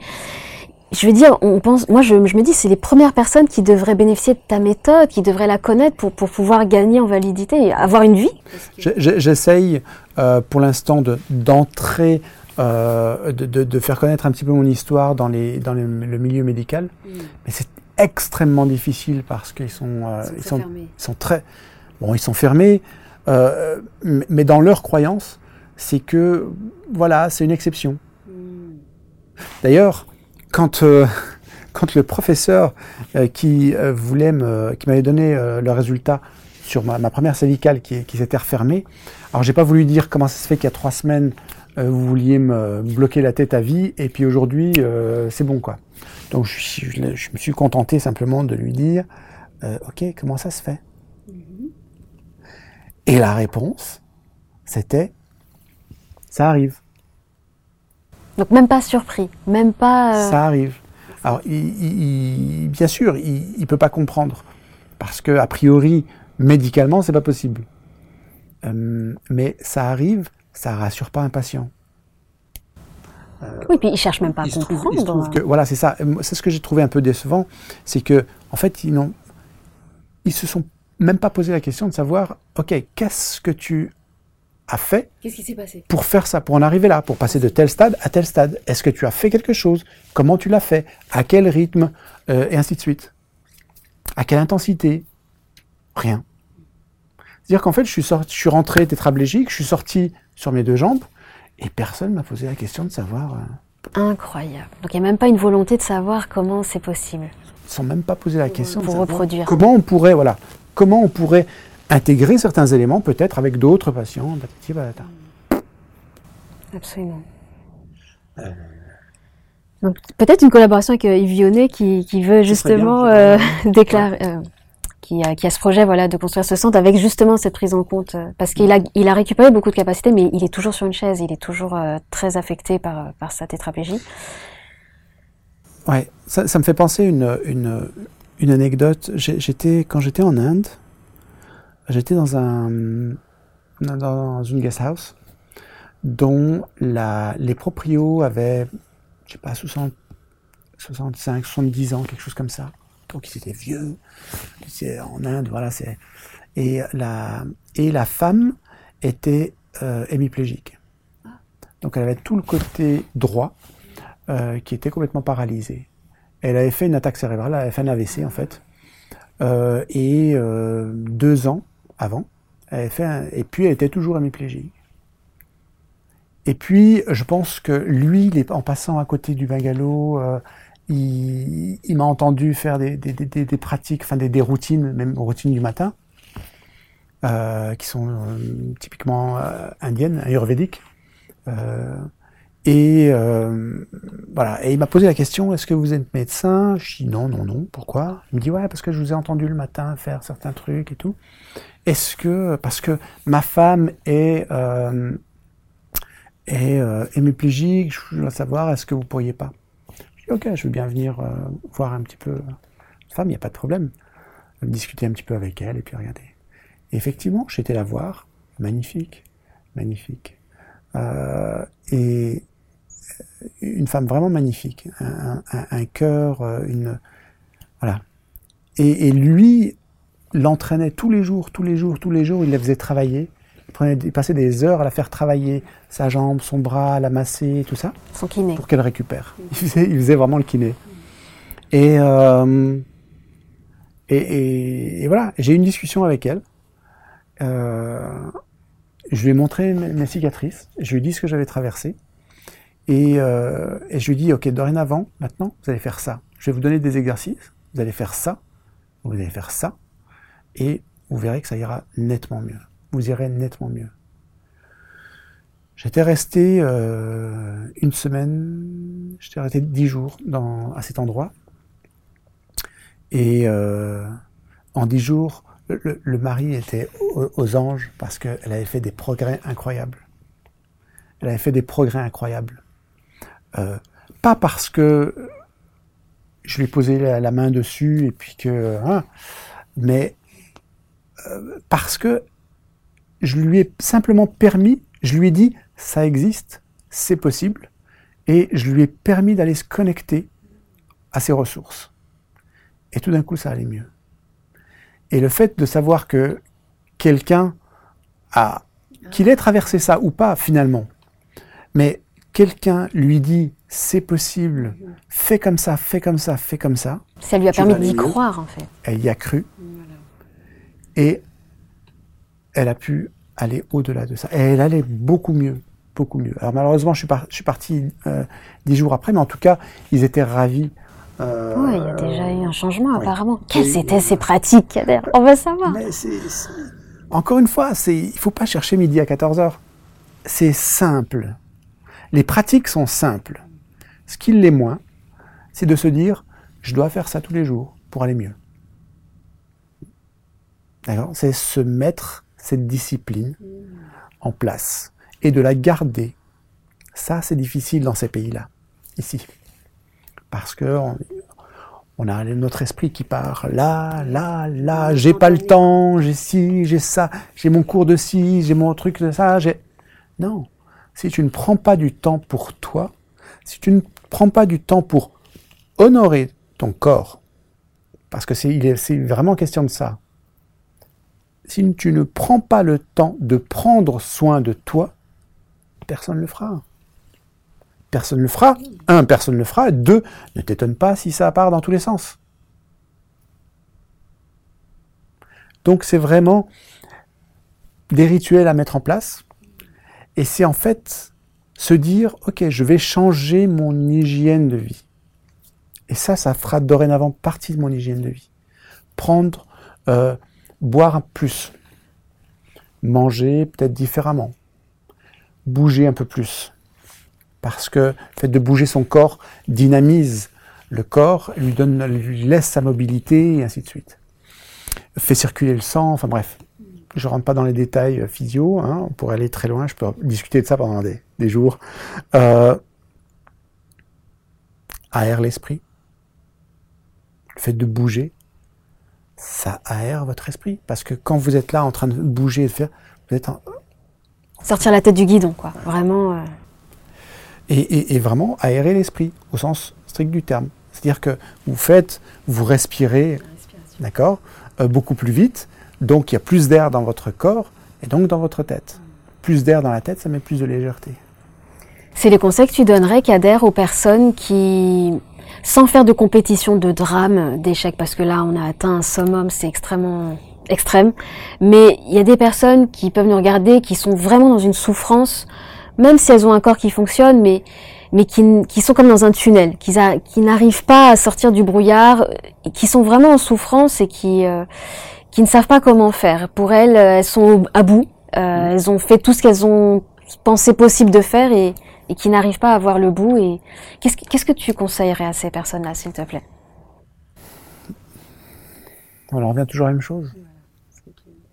je veux dire, on pense, moi je, je me dis, c'est les premières personnes qui devraient bénéficier de ta méthode, qui devraient la connaître pour, pour pouvoir gagner en validité et avoir une vie. Je- je- J'essaye euh, pour l'instant de- d'entrer, euh, de, de- de faire connaître un petit peu mon histoire dans, les, dans le, le milieu médical, mais c'est extrêmement difficile parce qu'ils sont, euh, ils sont, ils sont très, bon, ils sont fermés, euh, mais dans leur croyance, c'est que voilà, c'est une exception. D'ailleurs, quand euh, quand le professeur euh, qui euh, voulait me, qui m'avait donné le résultat sur ma, ma première cervicale qui, qui s'était refermée, alors j'ai pas voulu dire comment ça se fait qu'il y a trois semaines vous vouliez me bloquer la tête à vie et puis aujourd'hui c'est bon quoi. Donc je, je me suis contenté simplement de lui dire ok comment ça se fait? Et la réponse c'était ça arrive. Donc même pas surpris, même pas. euh, Ça arrive. Alors, il, il- il- bien sûr, il ne peut pas comprendre parce que a priori, médicalement, c'est pas possible. Euh, mais ça arrive, ça rassure pas un patient. Oui, puis ils cherchent même pas à trouve- comprendre. il se trouve que voilà, c'est ça. Euh, C'est ce que j'ai trouvé un peu décevant, c'est que en fait, ils n'ont, ils se sont même pas posé la question de savoir, ok, qu'est-ce que tu as fait Qu'est-ce qui s'est passé? pour faire ça, pour en arriver là, pour passer de tel stade à tel stade Est-ce que tu as fait quelque chose? Comment tu l'as fait? À quel rythme? Euh, Et ainsi de suite. À quelle intensité? Rien. C'est-à-dire qu'en fait, je suis, sorti, je suis rentré tétraplégique, je suis sorti sur mes deux jambes, et personne m'a posé la question de savoir. euh, Incroyable. Donc il n'y a même pas une volonté de savoir comment c'est possible. sans même pas poser la question de pour savoir reproduire. comment on pourrait, voilà, comment on pourrait intégrer certains éléments peut-être avec d'autres patients. patati patata. Absolument. Donc peut-être une collaboration avec euh, Yves Vionnet qui, qui veut bien, justement euh, déclarer, euh, qui, a, qui a ce projet voilà de construire ce centre avec justement cette prise en compte euh, parce qu'il a il a récupéré beaucoup de capacités mais il est toujours sur une chaise, il est toujours euh, très affecté par euh, par sa tétraplégie. Ouais, ça, ça me fait penser une, une, une anecdote. J'étais quand j'étais en Inde, j'étais dans un dans une guest house dont la, les proprios avaient, je sais pas, 60, 65, 70 ans, quelque chose comme ça. Donc ils étaient vieux. C'est en Inde, voilà. C'est et la et la femme était euh, hémiplégique. Donc elle avait tout le côté droit euh, qui était complètement paralysée. Elle avait fait une attaque cérébrale, elle avait fait un AVC en fait. Euh, et deux ans avant, fait et puis elle était toujours hémiplégique. Et puis, je pense que lui, en passant à côté du bungalow, euh, il, m'a entendu faire des, pratiques, enfin des, routines, même routines du matin, euh, qui sont euh, typiquement indiennes, ayurvédiques. Et voilà. Et il m'a posé la question est-ce que vous êtes médecin? Je dis non, non, non. Pourquoi? Il me dit ouais, parce que je vous ai entendu le matin faire certains trucs et tout. Est-ce que parce que ma femme est euh, est euh, hémiplégique, je dois savoir est-ce que vous pourriez pas? Je dis ok, je veux bien venir euh, voir un petit peu la femme, il n'y a pas de problème. Discuter un petit peu avec elle et puis regarder. Et effectivement, j'étais la voir, magnifique, magnifique. Euh, et une femme vraiment magnifique, un, cœur, une voilà. Et lui l'entraînait tous les jours, tous les jours, tous les jours. Il la faisait travailler. Il, prenait, il passait des heures à la faire travailler, sa jambe, son bras, à la masser, tout ça, Son kiné. pour qu'elle récupère. Il faisait, il faisait vraiment le kiné. Et, euh, et, et, et voilà, j'ai eu une discussion avec elle. Euh, je lui ai montré mes, mes cicatrices. Je lui ai dit ce que j'avais traversé. Et, euh, et je lui ai dit, ok, dorénavant, maintenant, vous allez faire ça. Je vais vous donner des exercices. Vous allez faire ça. Vous allez faire ça. Et vous verrez que ça ira nettement mieux. Vous irez nettement mieux. J'étais resté euh, une semaine, j'étais resté dix jours dans, à cet endroit. Et euh, en dix jours, le, mari était aux, anges parce qu'elle avait fait des progrès incroyables. Elle avait fait des progrès incroyables. Euh, pas parce que je lui ai posé la, la main dessus et puis que, hein, mais parce que je lui ai simplement permis, je lui ai dit, ça existe, c'est possible, et je lui ai permis d'aller se connecter à ses ressources. Et tout d'un coup, ça allait mieux. Et le fait de savoir que quelqu'un a, qu'il ait traversé ça ou pas finalement, mais quelqu'un lui dit, c'est possible, fais comme ça, fais comme ça, fais comme ça, Ça lui a permis d'y croire, en fait. elle y a cru et elle a pu aller au-delà de ça. Et elle allait beaucoup mieux, beaucoup mieux. Alors malheureusement, je suis, par- je suis parti euh, dix jours après, mais en tout cas, ils étaient ravis. Euh, Oui, il y a déjà eu un changement, oui. apparemment. Quelles étaient ces pratiques, Kader? On va savoir. Mais Encore une fois, il faut pas chercher midi à 14 heures. C'est simple. Les pratiques sont simples. Ce qui l'est moins, c'est de se dire, je dois faire ça tous les jours pour aller mieux. D'accord? C'est se mettre cette discipline en place et de la garder. Ça, c'est difficile dans ces pays-là, ici. Parce que on, on a notre esprit qui part là, là, là, j'ai pas le temps, j'ai ci, j'ai ça, j'ai mon cours de ci, j'ai mon truc de ça, j'ai... Non. Si tu ne prends pas du temps pour toi, si tu ne prends pas du temps pour honorer ton corps, parce que c'est il est- c'est vraiment question de ça, si tu ne prends pas le temps de prendre soin de toi, personne ne le fera. Personne ne le fera. Un, personne ne le fera. Deux, ne t'étonne pas si ça part dans tous les sens. Donc c'est vraiment des rituels à mettre en place. Et c'est en fait se dire, ok, je vais changer mon hygiène de vie. Et ça, ça fera dorénavant partie de mon hygiène de vie. Prendre, euh, boire plus, manger peut-être différemment, bouger un peu plus. Parce que le fait de bouger son corps dynamise le corps, lui donne, lui laisse sa mobilité et ainsi de suite. Fait circuler le sang, enfin bref. Je rentre pas dans les détails euh, physio, hein, on pourrait aller très loin, je peux discuter de ça pendant des, des jours. Euh, aère l'esprit. Le fait de bouger, ça aère votre esprit. Parce que quand vous êtes là en train de bouger et de faire, vous êtes en, Sortir la tête du guidon, quoi. Vraiment. euh, et, et- et vraiment aérer l'esprit au sens strict du terme. C'est-à-dire que vous faites, vous respirez, d'accord, euh, beaucoup plus vite, donc il y a plus d'air dans votre corps et donc dans votre tête. Plus d'air dans la tête, ça met plus de légèreté. C'est les conseils que tu donnerais, Kader, aux personnes qui, sans faire de compétition, de drame, d'échec, parce que là, on a atteint un summum, c'est extrêmement extrême, mais il y a des personnes qui peuvent nous regarder, qui sont vraiment dans une souffrance, même si elles ont un corps qui fonctionne, mais mais qui, qui sont comme dans un tunnel, qui, qui n'arrivent pas à sortir du brouillard, qui sont vraiment en souffrance et qui euh, qui ne savent pas comment faire. Pour elles, elles sont à bout, euh, elles ont fait tout ce qu'elles ont pensé possible de faire et, et qui n'arrivent pas à voir le bout. Et qu'est-ce, que tu conseillerais à ces personnes-là, s'il te plaît? On revient toujours à la même chose.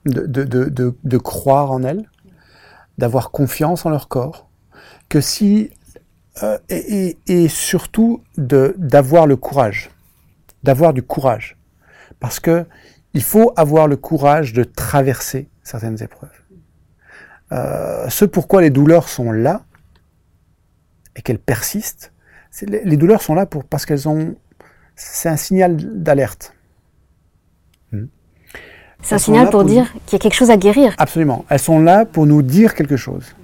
De, croire en elles, d'avoir confiance en leur corps, que si euh, et, et, surtout de d'avoir le courage, d'avoir du courage, parce que il faut avoir le courage de traverser certaines épreuves. Euh, ce pourquoi les douleurs sont là et qu'elles persistent, les, les, douleurs sont là pour parce qu'elles ont, c'est un signal d'alerte. C'est un signal pour, dire qu'il y a quelque chose à guérir. Absolument. Elles sont là pour nous dire quelque chose.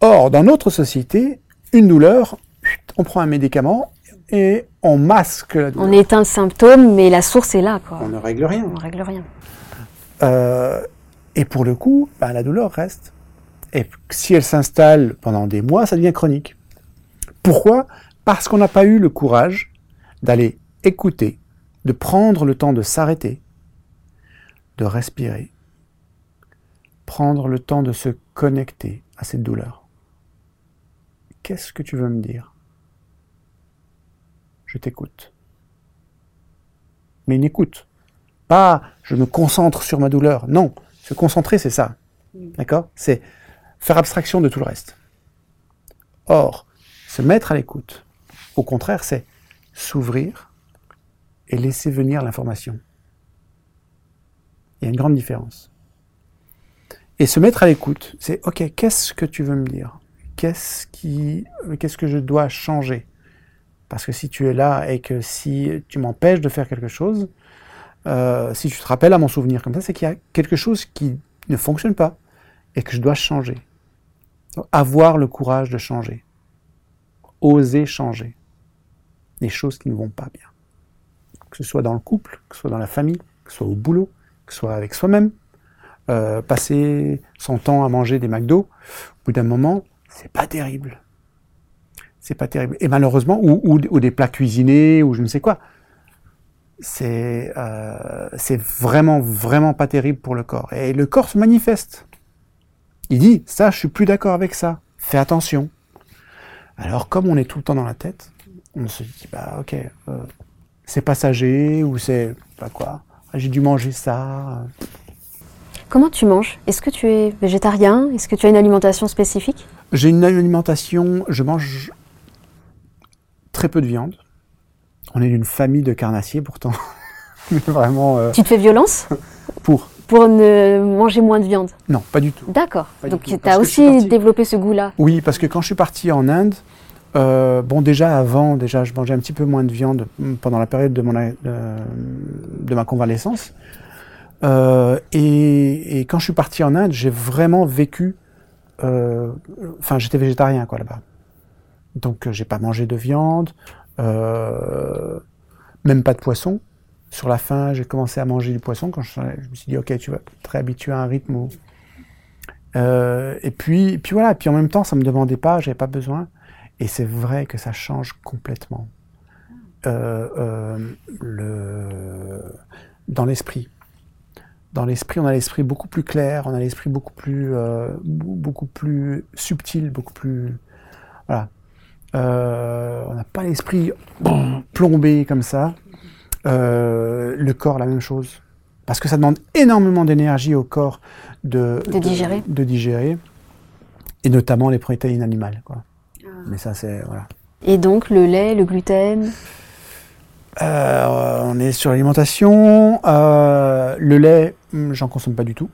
Or, dans notre société, une douleur, on prend un médicament et on masque la douleur. On éteint le symptôme, mais la source est là. Quoi. On ne règle rien. On ne règle rien. Euh, et pour le coup, ben, la douleur reste. Et si elle s'installe pendant des mois, ça devient chronique. Pourquoi? Parce qu'on n'a pas eu le courage d'aller écouter, de prendre le temps de s'arrêter, de respirer, prendre le temps de se connecter à cette douleur. Qu'est-ce que tu veux me dire? Je t'écoute. Mais une écoute. Pas je me concentre sur ma douleur. Non, se concentrer, c'est ça. D'accord? C'est faire abstraction de tout le reste. Or, se mettre à l'écoute, au contraire, c'est s'ouvrir et laisser venir l'information. Il y a une grande différence. Et se mettre à l'écoute, c'est OK, qu'est-ce que tu veux me dire? Qu'est-ce qui, que je dois changer? Parce que si tu es là et que si tu m'empêches de faire quelque chose, euh, si tu te rappelles à mon souvenir comme ça, c'est qu'il y a quelque chose qui ne fonctionne pas et que je dois changer. Avoir le courage de changer. Oser changer les choses qui ne vont pas bien. Que ce soit dans le couple, que ce soit dans la famille, que ce soit au boulot, soit avec soi-même. Euh, passer son temps à manger des McDo, au bout d'un moment, c'est pas terrible. C'est pas terrible. Et malheureusement, ou, des plats cuisinés, ou je ne sais quoi. Euh, c'est vraiment, vraiment pas terrible pour le corps. Et le corps se manifeste. Il dit, ça, je suis plus d'accord avec ça. Fais attention. Alors, comme on est tout le temps dans la tête, on se dit, bah, ok, euh, c'est passager, ou c'est, pas quoi, ah, j'ai dû manger ça. Comment tu manges? Est-ce que tu es végétarien? Est-ce que tu as une alimentation spécifique? J'ai une alimentation, je mange très peu de viande. On est d'une famille de carnassiers pourtant. Vraiment. Euh, tu te fais violence? Pour Pour ne manger moins de viande Non, pas du tout. D'accord. Donc tu as aussi développé ce goût-là Oui, parce que quand je suis parti en Inde, euh, bon, déjà avant, déjà, je mangeais un petit peu moins de viande pendant la période de, mon, de, ma convalescence. Euh, et, et, quand je suis parti en Inde, j'ai vraiment vécu. Euh, enfin, j'étais végétarien quoi là-bas. Donc, j'ai pas mangé de viande, même pas de poisson. Sur la fin, j'ai commencé à manger du poisson quand je, me suis dit, ok, tu vas être habitué à un rythme où. et puis, puis voilà. Puis en même temps, ça me demandait pas, j'avais pas besoin. Et c'est vrai que ça change complètement euh, euh, le, dans l'esprit. Dans l'esprit, on a l'esprit beaucoup plus clair, on a l'esprit beaucoup plus, euh, beaucoup plus subtil, beaucoup plus, voilà. on n'a pas l'esprit plombé comme ça. Le corps, la même chose, parce que ça demande énormément d'énergie au corps de, de digérer. De, digérer, et notamment les protéines animales, quoi. Mais ça, c'est. Voilà. Et donc, le lait, le gluten? Euh, On est sur l'alimentation. Euh, le lait, hmm, j'en consomme pas du tout.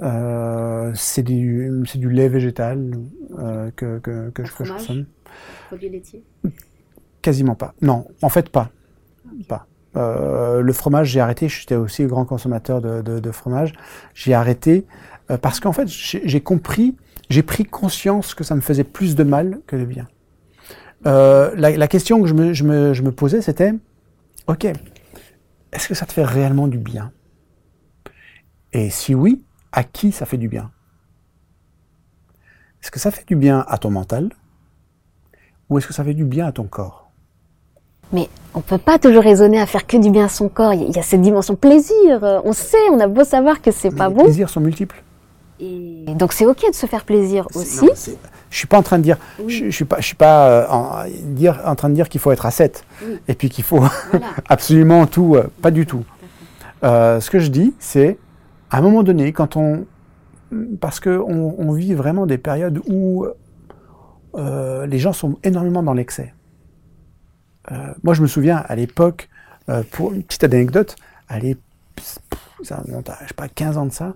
Euh, c'est du, du lait végétal euh, que, que, que, je, consomme. Produits laitiers Quasiment pas. Non, en fait, pas. Pas. Euh, le fromage, j'ai arrêté. J'étais aussi grand consommateur de, fromage. J'ai arrêté euh, parce qu'en fait, j'ai compris j'ai pris conscience que ça me faisait plus de mal que de bien. Euh, la, question que je me posais, c'était, OK, est-ce que ça te fait réellement du bien? Et si oui, à qui ça fait du bien? Est-ce que ça fait du bien à ton mental? Ou est-ce que ça fait du bien à ton corps? Mais on peut pas toujours raisonner à faire que du bien à son corps. Il y a cette dimension plaisir. On sait, on a beau savoir que c'est pas les bon. plaisirs sont multiples. Et donc c'est ok de se faire plaisir aussi. Non, je suis pas en train de dire, je, je suis pas, je suis pas euh, en, dire, en train de dire qu'il faut être à 7 Oui. et puis qu'il faut absolument tout, euh, pas du tout. Euh, ce que je dis, c'est à un moment donné, quand on, parce que on, on vit vraiment des périodes où les gens sont énormément dans l'excès. Euh, moi, je me souviens à l'époque, euh, pour une petite anecdote, à l'époque, je sais pas, 15 ans de ça,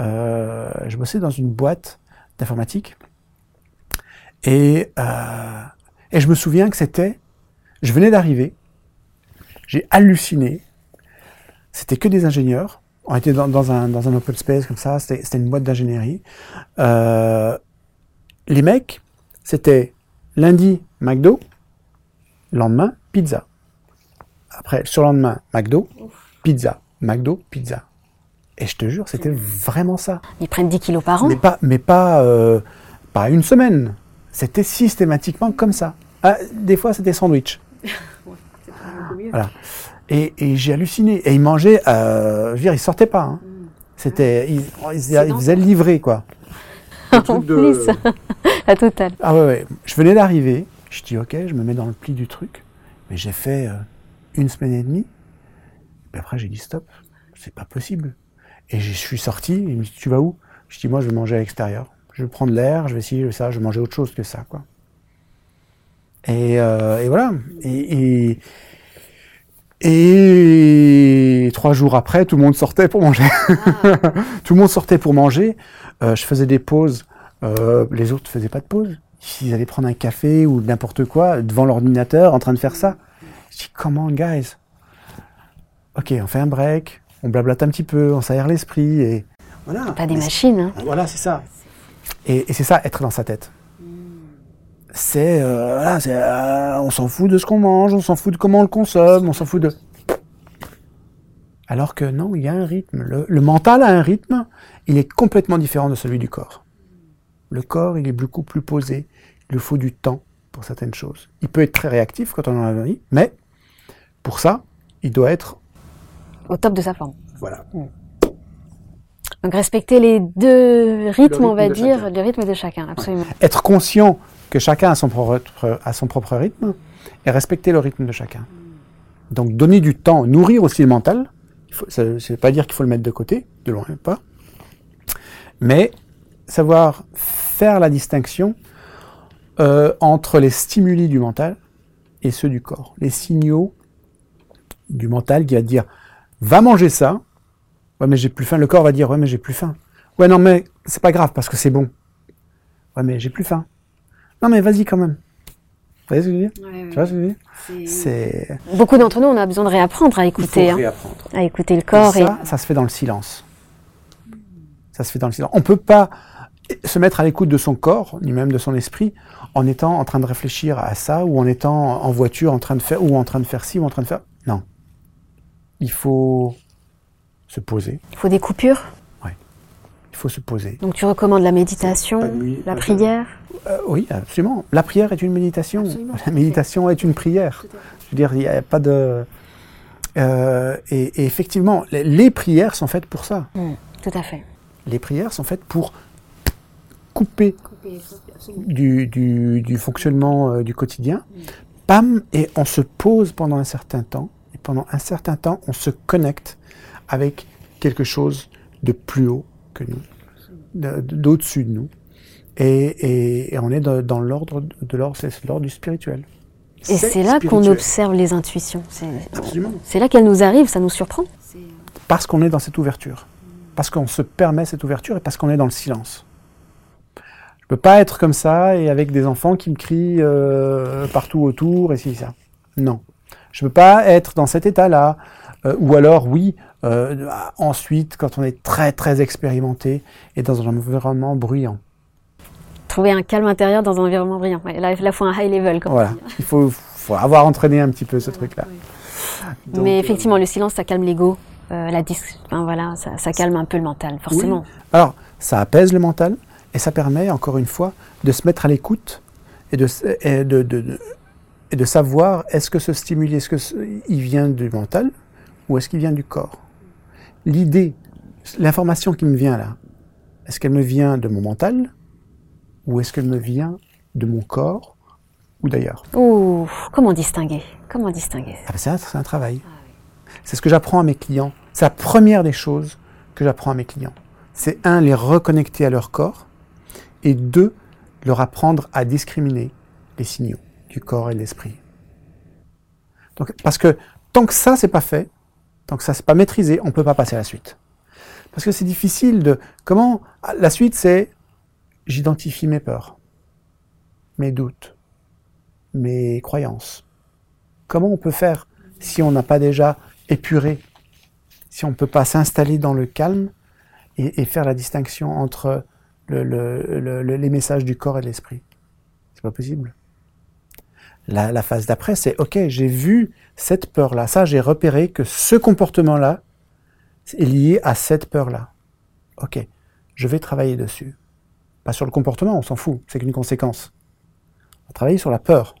euh, je bossais dans une boîte d'informatique et, et je me souviens que c'était, je venais d'arriver, j'ai halluciné, c'était que des ingénieurs, on était dans, un, dans un open space comme ça, c'était une boîte d'ingénierie. Les mecs, c'était lundi McDo, lendemain pizza. Après, sur le lendemain, McDo, pizza, McDo, pizza. Et je te jure, c'était vraiment ça. Ils prennent 10 kilos par an. Mais pas, mais pas, euh, pas une semaine. C'était systématiquement comme ça. Ah, des fois, c'était sandwich. Voilà. Et, et j'ai halluciné. Et ils mangeaient, euh, je veux dire, ils sortaient pas. hein. C'était, ils, ils, ils faisaient le livrer, quoi. En truc de- plus, la totale. Ah ouais, ouais. Je venais d'arriver. Je dis, ok, je me mets dans le pli du truc. Mais j'ai fait euh, une semaine et demie. Puis après, j'ai dit, stop, c'est pas possible. Et je suis sorti. Il me dit, tu vas où? Je dis, moi, je vais manger à l'extérieur. Je vais prendre l'air, je vais essayer ça, je vais manger autre chose que ça, quoi. Et, euh, et voilà. Et, et, et trois jours après, tout le monde sortait pour manger. tout le monde sortait pour manger. Euh, je faisais des pauses. Euh, les autres faisaient pas de pause. Ils allaient prendre un café ou n'importe quoi devant l'ordinateur en train de faire ça. Je dis, comment, guys Ok, on fait un break, on blablate un petit peu, on s'aère l'esprit et voilà. Pas des Mais machines. hein. voilà, c'est ça. Et, et c'est ça, être dans sa tête. C'est, euh, voilà, c'est, euh, on s'en fout de ce qu'on mange, on s'en fout de comment on le consomme, on s'en fout de. Alors que non, il y a un rythme. Le, le mental a un rythme, il est complètement différent de celui du corps. Le corps, il est beaucoup plus posé, il lui faut du temps pour certaines choses. Il peut être très réactif quand on en a envie, mais pour ça, il doit être. Au top de sa forme. Voilà. Donc respecter les deux rythmes, rythme on va dire, chacun. le rythme de chacun, absolument. être conscient que chacun a son propre, a son propre rythme et respecter le rythme de chacun. Donc donner du temps, nourrir aussi le mental. Faut- Ça ne veut pas dire qu'il faut le mettre de côté, de loin pas. Mais savoir faire la distinction euh, entre les stimuli du mental et ceux du corps. Les signaux du mental qui va dire va manger ça. Ouais mais j'ai plus faim. Le corps va dire ouais mais j'ai plus faim. Ouais non mais c'est pas grave parce que c'est bon. Ouais, mais j'ai plus faim. Non, mais vas-y quand même. Vous voyez ce que je veux dire? Tu vois ce que je veux dire? C'est. Beaucoup d'entre nous, on a besoin de réapprendre à Il faut écouter, hein, réapprendre. à écouter le corps. Et, ça, ça se fait dans le silence. Ça se fait dans le silence. On peut pas se mettre à l'écoute de son corps, ni même de son esprit, en étant en train de réfléchir à ça, ou en étant en voiture, en train de faire, ou en train de faire ci, ou en train de faire. Non. Il faut se poser. Il faut des coupures. Il faut se poser. Donc tu recommandes la méditation, la prière? Euh, oui, absolument. La prière est une méditation. Absolument, La méditation est une prière. Je veux dire, il n'y a pas de. Euh, et, et effectivement, les, les prières sont faites pour ça. Hmm, tout à fait. Les prières sont faites pour couper du, du, du fonctionnement euh, du quotidien. Pam, et on se pose pendant un certain temps. Et pendant un certain temps, on se connecte avec quelque chose de plus haut que nous, de- d'au-dessus de nous. Et, et, et on est dans, dans l'ordre de l'ordre, c'est l'ordre du spirituel. Et c'est là qu'on observe les intuitions. C'est là qu'elles nous arrivent, ça nous surprend. Parce qu'on est dans cette ouverture. Parce qu'on se permet cette ouverture et parce qu'on est dans le silence. Je peux pas être comme ça et avec des enfants qui me crient euh, partout autour et ci, ça. Non. Je peux pas être dans cet état-là. Euh, ou alors, oui, euh, ensuite, quand on est très, très expérimenté et dans un environnement bruyant. Trouver un calme intérieur dans un environnement. Ouais, là, il faut un high level. Comme Voilà. Il faut, faut avoir entraîné un petit peu ce truc-là. Mais effectivement, le silence, ça calme l'ego. la dis enfin, voilà, ça, ça calme un peu le mental, forcément. Oui. Alors, ça apaise le mental et ça permet, encore une fois, de se mettre à l'écoute et de, et de, de- de- et de savoir est-ce que ce stimuli, est-ce que ce- il vient du mental ou est-ce qu'il vient du corps? L'idée, l'information qui me vient là, est-ce qu'elle me vient de mon mental ou est-ce qu'elle me vient de mon corps ou d'ailleurs? Ouh, comment distinguer? Comment distinguer? Ah ben, c'est un, c'est un travail. C'est ce que j'apprends à mes clients. C'est la première des choses que j'apprends à mes clients. C'est un, les reconnecter à leur corps, et deux, leur apprendre à discriminer les signaux du corps et de l'esprit. Parce que tant que ça c'est pas fait, tant que ça c'est pas maîtrisé, on peut pas passer à la suite. Parce que c'est difficile de comment la suite c'est j'identifie mes peurs, mes doutes, mes croyances. Comment on peut faire si on n'a pas déjà épuré, si on ne peut pas s'installer dans le calme et faire la distinction entre le- le- le- le- les messages du corps et de l'esprit C'est pas possible. La, la phase d'après, c'est OK, j'ai vu cette peur-là, ça, j'ai repéré que ce comportement-là est lié à cette peur-là. OK, je vais travailler dessus. Pas sur le comportement, on s'en fout, c'est qu'une conséquence. On va travailler sur la peur.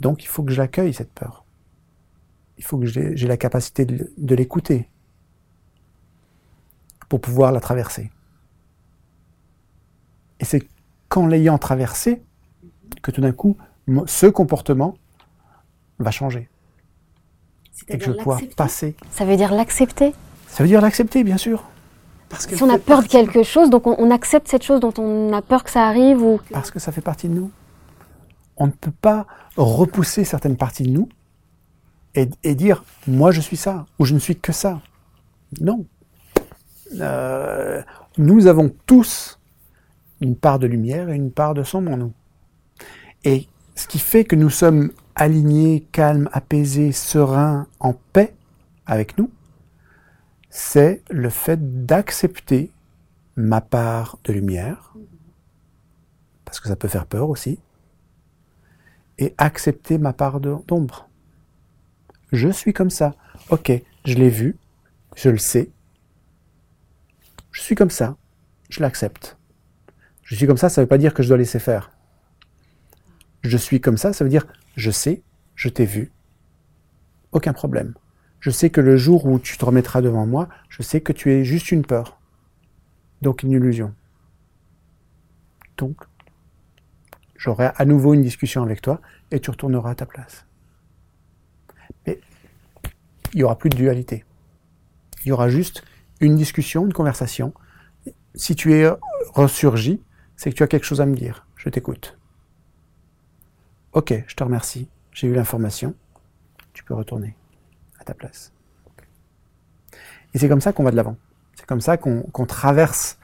Donc il faut que je l'accueille, cette peur. Il faut que j'ai la capacité de l'écouter pour pouvoir la traverser. Et c'est qu'en l'ayant traversée que tout d'un coup, ce comportement va changer. Et que je vais pouvoir passer. Ça veut dire l'accepter? Ça veut dire l'accepter, bien sûr. Parce Si on a peur de quelque chose, donc on, on accepte cette chose dont on a peur que ça arrive ou... Parce que ça fait partie de nous. On ne peut pas repousser certaines parties de nous et, et dire moi je suis ça ou je ne suis que ça. Non. Euh, nous avons tous une part de lumière et une part de sombre en nous. Et ce qui fait que nous sommes alignés, calmes, apaisés, sereins, en paix avec nous, c'est le fait d'accepter ma part de lumière, parce que ça peut faire peur aussi, et accepter ma part d'ombre. Je suis comme ça. Ok, je l'ai vu, je le sais. Je suis comme ça, je l'accepte. Je suis comme ça, ça ne veut pas dire que je dois laisser faire. Je suis comme ça, ça veut dire je sais, je t'ai vu, aucun problème. Je sais que le jour où tu te remettras devant moi, je sais que tu es juste une peur, donc une illusion. Donc, j'aurai à nouveau une discussion avec toi et tu retourneras à ta place. Mais il n'y aura plus de dualité. Il y aura juste une discussion, une conversation. Si tu es ressurgi, c'est que tu as quelque chose à me dire. Je t'écoute. Ok, je te remercie. J'ai eu l'information. Tu peux retourner à ta place. Et c'est comme ça qu'on va de l'avant. C'est comme ça qu'on traverse.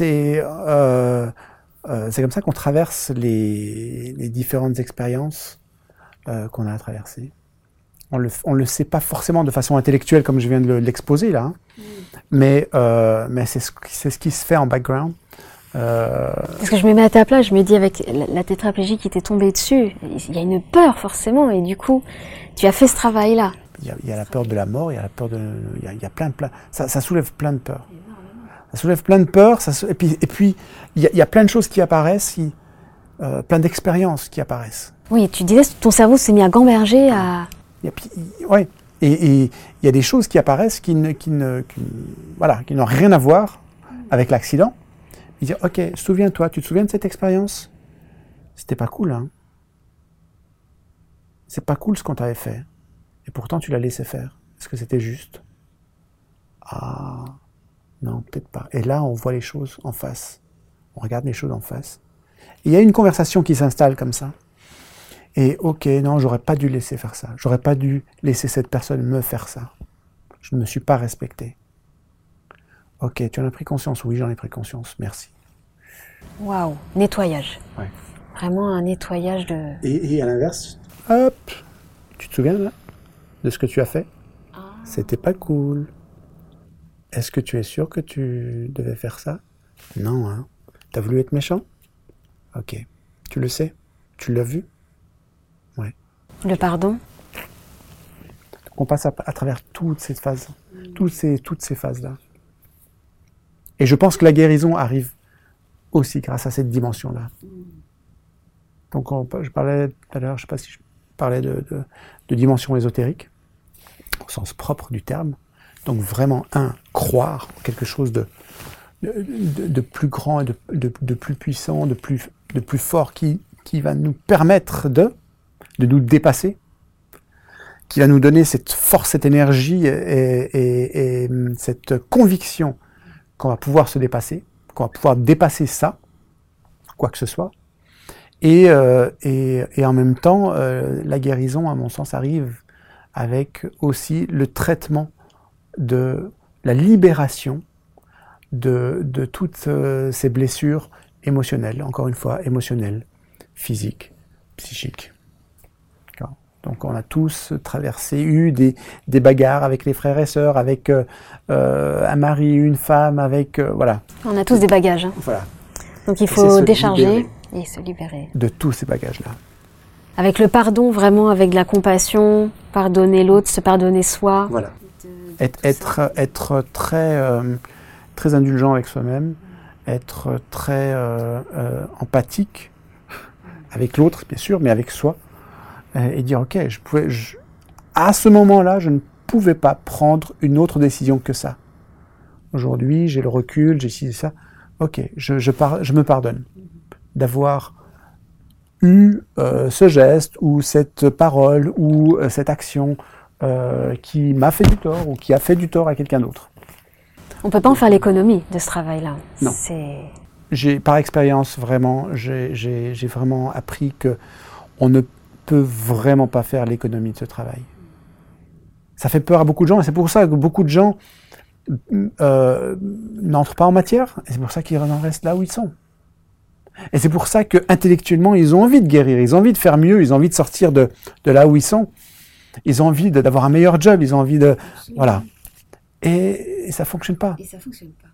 Euh, euh, comme ça qu'on traverse les, les différentes expériences euh, qu'on a à traverser. On le, on le sait pas forcément de façon intellectuelle comme je viens de le- l'exposer là, hein. mais, euh, mais c'est ce, ce qui se fait en background. Euh, Parce que je me mets à ta place, je me dis avec la, la tétraplégie qui t'est tombée dessus, il y a une peur forcément, et du coup, tu as fait ce travail-là. Il y, a, il y a la peur de la mort, il y a la peur de, il y a, il y a plein de plein, ça, ça soulève plein de peurs. Ça soulève plein de peurs, ça, et puis, et puis il y a, il y a plein de choses qui apparaissent, qui, euh, plein d'expériences qui apparaissent. Oui, tu disais, ton cerveau s'est mis à gamberger, à... Et puis, ouais. Et, il y a des choses qui apparaissent qui ne, voilà, qui n'ont rien à voir avec l'accident. Il dit, ok, souviens-toi, tu te souviens de cette expérience? C'était pas cool, hein C'est pas cool ce qu'on t'avait fait. Et pourtant, tu l'as laissé faire. Est-ce que c'était juste? Ah, non, peut-être pas. Et là, on voit les choses en face. On regarde les choses en face. Il y a une conversation qui s'installe comme ça. Et ok, non, j'aurais pas dû laisser faire ça. J'aurais pas dû laisser cette personne me faire ça. Je ne me suis pas respecté. Ok, tu en as pris conscience? Oui, j'en ai pris conscience. Merci. Waouh, nettoyage. Ouais. Vraiment un nettoyage de... Et, et à l'inverse? Hop Tu te souviens là de ce que tu as fait? C'était pas cool. Est-ce que tu es sûr que tu devais faire ça? Non, hein. T'as voulu être méchant? Ok. Tu le sais Tu l'as vu? Le pardon On passe à, travers toutes ces phases, toutes ces, toutes ces phases-là. Et je pense que la guérison arrive aussi grâce à cette dimension-là. Donc, je parlais tout à l'heure, je ne sais pas si je parlais de, de, dimension ésotérique, au sens propre du terme. Donc, vraiment, un, croire quelque chose de, de, plus grand de, plus puissant, de plus, de plus fort, qui, qui va nous permettre de, de nous dépasser, qui va nous donner cette force, cette énergie et, et cette conviction qu'on va pouvoir se dépasser, qu'on va pouvoir dépasser ça, quoi que ce soit. Et, euh, et, et en même temps, euh, la guérison, à mon sens, arrive avec aussi le traitement de la libération de, de toutes euh, ces blessures émotionnelles, encore une fois, émotionnelles, physiques, psychiques. Donc on a tous traversé, eu des, des bagarres avec les frères et sœurs, avec euh, euh, un mari, une femme, avec... voilà. On a tous des bagages. Hein. Voilà. Donc il faut décharger et se libérer. De tous ces bagages-là. Avec le pardon, vraiment, avec la compassion, pardonner l'autre, se pardonner soi. Voilà. Être, être, être très, euh, très indulgent avec soi-même, être très euh, euh, empathique avec l'autre, bien sûr, mais avec soi, et dire, OK, je pouvais, à ce moment-là, je ne pouvais pas prendre une autre décision que ça. Aujourd'hui, j'ai le recul, j'ai ci, ça. OK, je, je, je me pardonne d'avoir eu euh, ce geste ou cette parole ou euh, cette action euh, qui m'a fait du tort ou qui a fait du tort à quelqu'un d'autre. On peut pas en faire l'économie de ce travail-là. Non. J'ai, par expérience, vraiment, j'ai, vraiment appris que on ne peut vraiment pas faire l'économie de ce travail. Ça fait peur à beaucoup de gens et c'est pour ça que beaucoup de gens n'entrent pas en matière et c'est pour ça qu'ils en restent là où ils sont. Et c'est pour ça que intellectuellement, ils ont envie de guérir, ils ont envie de faire mieux, ils ont envie de sortir de, de là où ils sont. Ils ont envie d'avoir un meilleur job, ils ont envie de... Voilà. Et, ça fonctionne pas. Et ça fonctionne pas.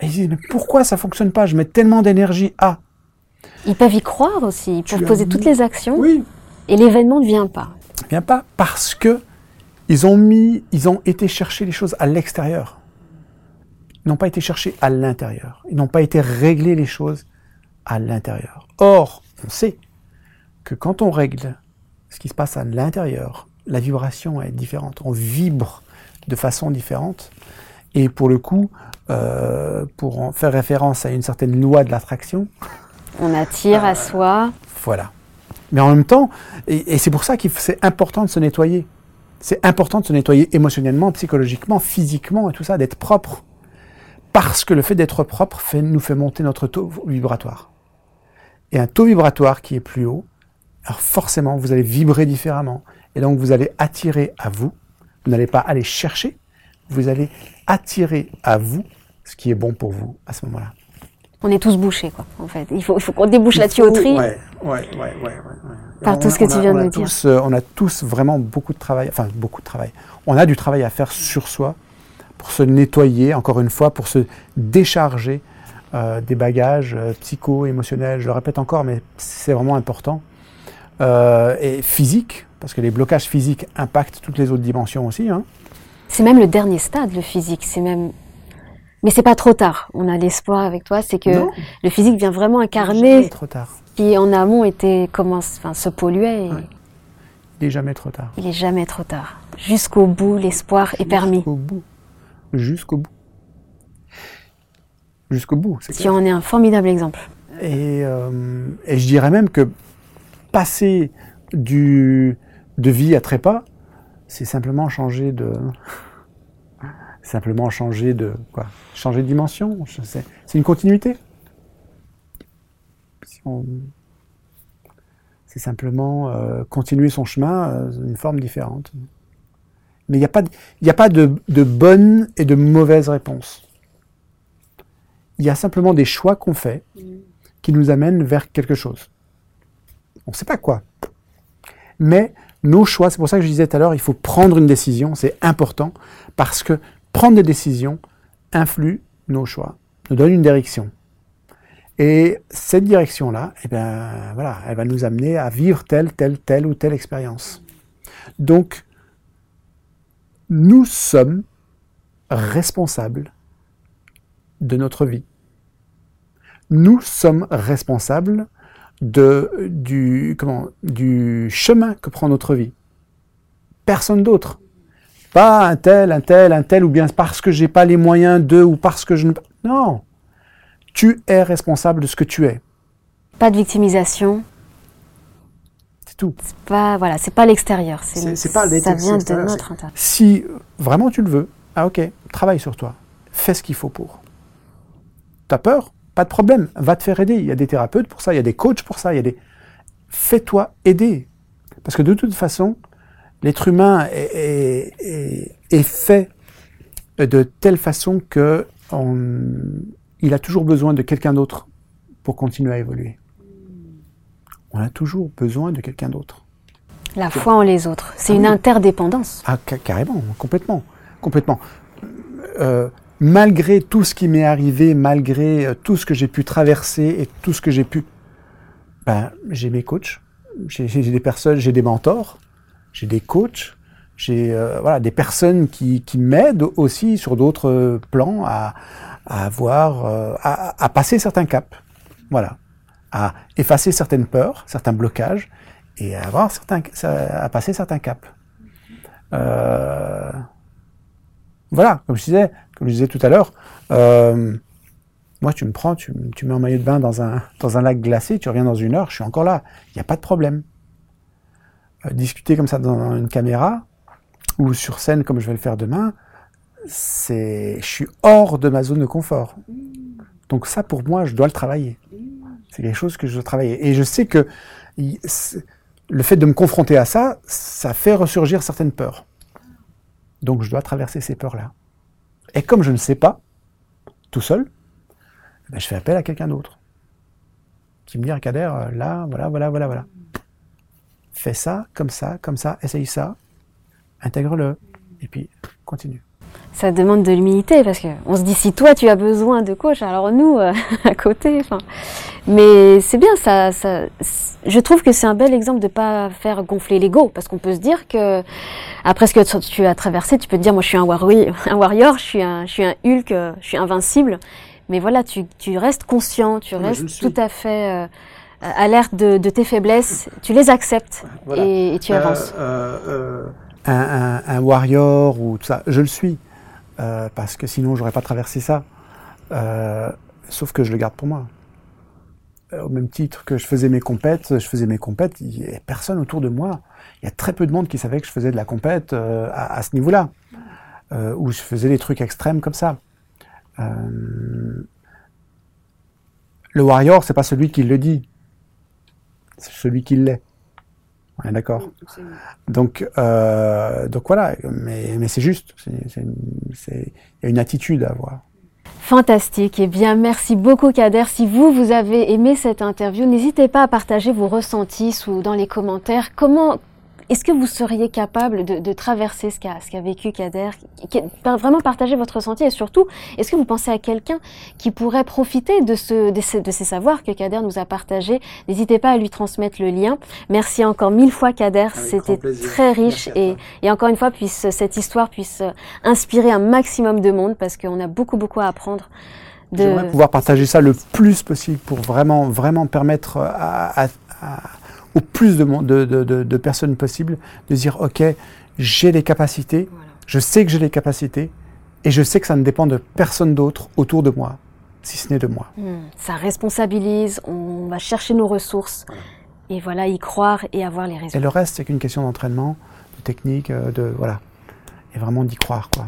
Et ils disent, mais pourquoi ça fonctionne pas? Je mets tellement d'énergie à... Ils peuvent y croire aussi, ils peuvent poser toutes les actions. Oui. Et l'événement ne vient pas. Ne vient pas parce que ils ont mis, ils ont été chercher les choses à l'extérieur. Ils n'ont pas été chercher à l'intérieur. Ils n'ont pas été régler les choses à l'intérieur. Or, on sait que quand on règle ce qui se passe à l'intérieur, la vibration est différente. On vibre de façon différente. Et pour le coup, euh, pour en faire référence à une certaine loi de l'attraction, on attire à euh, soi. Voilà. Mais en même temps, et, c'est pour ça que c'est important de se nettoyer. C'est important de se nettoyer émotionnellement, psychologiquement, physiquement et tout ça, d'être propre. Parce que le fait d'être propre nous fait monter notre taux vibratoire et un taux vibratoire qui est plus haut, alors forcément, vous allez vibrer différemment. Et donc, vous allez attirer à vous. Vous n'allez pas aller chercher, vous allez attirer à vous ce qui est bon pour vous à ce moment-là. On est tous bouchés, quoi, en fait. Il faut, il faut qu'on débouche la tuyauterie. Ouais, ouais, ouais, ouais, Par tout ce que tu viens de dire. Euh, on a tous vraiment beaucoup de travail, enfin, beaucoup de travail. On a du travail à faire sur soi pour se nettoyer, encore une fois, pour se décharger euh, des bagages euh, psycho-émotionnels, je le répète encore, mais c'est vraiment important, et physique, parce que les blocages physiques impactent toutes les autres dimensions aussi. Hein. C'est même le dernier stade, le physique. C'est même, mais c'est pas trop tard. On a l'espoir avec toi, c'est que le physique vient vraiment incarner trop tard. qui en amont était commence, enfin, se polluait. Il n'est jamais trop tard. Il est jamais trop tard. Jusqu'au bout, l'espoir est permis. Jusqu'au bout. Jusqu'au bout jusqu'au bout. Tu en es un formidable exemple. Euh, et, je dirais même que passer du, de vie à trépas, c'est simplement changer de simplement changer de quoi changer de dimension c'est une continuité c'est simplement euh, continuer son chemin euh, d'une forme différente mais il n'y a pas, il a pas de, de bonne et de mauvaise réponse il y a simplement des choix qu'on fait qui nous amènent vers quelque chose. On ne sait pas quoi. Mais nos choix, c'est pour ça que je disais tout à l'heure, il faut prendre une décision, c'est important, parce que prendre des décisions influe nos choix, nous donne une direction. Et cette direction-là, eh bien, voilà, elle va nous amener à vivre telle, telle, telle ou telle expérience. Donc, Nous sommes responsables de notre vie. Nous sommes responsables de, du, comment, du chemin que prend notre vie. Personne d'autre. Pas un tel, un tel, un tel, ou bien parce que j'ai pas les moyens de, ou parce que je ne. Non. Tu es responsable de ce que tu es. Pas de victimisation. C'est tout. C'est pas voilà, c'est pas l'extérieur. C'est- c'est pas ça vient de notre intérieur. Si vraiment tu le veux, ah ok, travaille sur toi. Fais ce qu'il faut pour. T'as peur? Pas de problème. Va te faire aider. Il y a des thérapeutes pour ça, il y a des coachs pour ça, il y a des. Fais-toi aider. Parce que de toute façon, l'être humain est, est- est- est fait de telle façon que on- il a toujours besoin de quelqu'un d'autre pour continuer à évoluer. On a toujours besoin de quelqu'un d'autre. La foi en les autres. C'est Ah une oui. interdépendance. Ah, ca- carrément, complètement, complètement. Euh, malgré tout ce qui m'est arrivé, malgré euh, tout ce que j'ai pu traverser et tout ce que j'ai pu, ben, j'ai mes coachs, j'ai des personnes, j'ai des mentors, j'ai des coachs, j'ai euh, voilà des personnes qui, qui m'aident aussi sur d'autres euh, plans à, à avoir, euh, à, passer certains caps, voilà, à effacer certaines peurs, certains blocages et à avoir certains, à passer certains caps. Voilà, comme je disais, comme je disais tout à l'heure, moi tu me prends, tu, tu mets en maillot de bain dans un, dans un lac glacé, tu reviens dans une heure, je suis encore là, il n'y a pas de problème. Euh, discuter comme ça dans une caméra ou sur scène comme je vais le faire demain, c'est, je suis hors de ma zone de confort. Donc ça pour moi, je dois le travailler. C'est quelque chose que je dois travailler. Et je sais que le fait de me confronter à ça, ça fait ressurgir certaines peurs. Donc je dois traverser ces peurs-là. Et comme je ne sais pas, tout seul, ben, je fais appel à quelqu'un d'autre. Qui me dit, Kader, euh, là, voilà, voilà, voilà, voilà. Fais ça, comme ça, comme ça, essaye ça, intègre-le, et puis continue. Ça demande de l'humilité parce que on se dit si toi tu as besoin de coach, alors nous euh, à côté. Enfin, mais c'est bien ça. je trouve que c'est un bel exemple de pas faire gonfler l'ego parce qu'on peut se dire que après ce que tu- as traversé, tu peux te dire moi je suis un warrior, un warrior, je suis un, je suis un Hulk, euh, je suis invincible. Mais voilà, tu, tu restes conscient, tu Oui, restes tout à fait euh, alerte de, de tes faiblesses, tu les acceptes Voilà. et, et tu Euh, avances. euh, euh, un, un- un warrior ou tout ça, je le suis. Euh, parce que sinon, j'aurais pas traversé ça. Euh, sauf que je le garde pour moi. Euh, Au même titre que je faisais mes compètes, je faisais mes compètes, il y a personne autour de moi. Il y a très peu de monde qui savait que je faisais de la compète euh, à, à ce niveau-là. Euh, où je faisais des trucs extrêmes comme ça. Euh, le warrior, c'est pas celui qui le dit. C'est celui qui l'est. On est d'accord? Donc, euh, donc voilà, mais, mais c'est juste. Il y a une attitude à avoir. Fantastique. Eh bien, merci beaucoup, Kader. Si vous, vous avez aimé cette interview, n'hésitez pas à partager vos ressentis sous, dans les commentaires. Comment, est-ce que vous seriez capable de, de traverser ce qu'a, ce qu'a vécu Kader? Qui- Vraiment partager votre ressenti et surtout, est-ce que vous pensez à quelqu'un qui pourrait profiter de ce, de ces, de ces savoirs que Kader nous a partagés? N'hésitez pas à lui transmettre le lien. Merci encore mille fois, Kader. C'était très riche et, et encore une fois, puisse, cette histoire puisse inspirer un maximum de monde parce qu'on a beaucoup, beaucoup à apprendre. De... J'aimerais pouvoir partager ça le plus possible pour vraiment, vraiment permettre à, à- à- au plus de, de, de- personnes possibles de dire ok, j'ai les capacités, je sais que j'ai les capacités et je sais que ça ne dépend de personne d'autre autour de moi, si ce n'est de moi. Hmm, Ça responsabilise, on va chercher nos ressources et voilà, y croire et avoir les Et résultats. le reste, c'est qu'une question d'entraînement, de technique, euh, de voilà, et vraiment d'y croire quoi,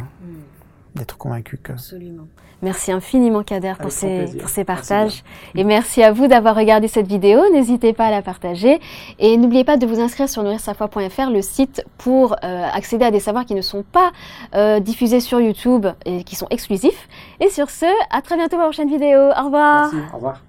d'être convaincu que. Absolument. Merci infiniment Kader pour ces, pour ces Merci partages. Et merci à vous d'avoir regardé cette vidéo. N'hésitez pas à la partager. Et n'oubliez pas de vous inscrire sur nourrirsafoi.fr, le site pour euh, accéder à des savoirs qui ne sont pas euh, diffusés sur YouTube et qui sont exclusifs. Et sur ce, à très bientôt pour la prochaine vidéo. Au revoir. au revoir.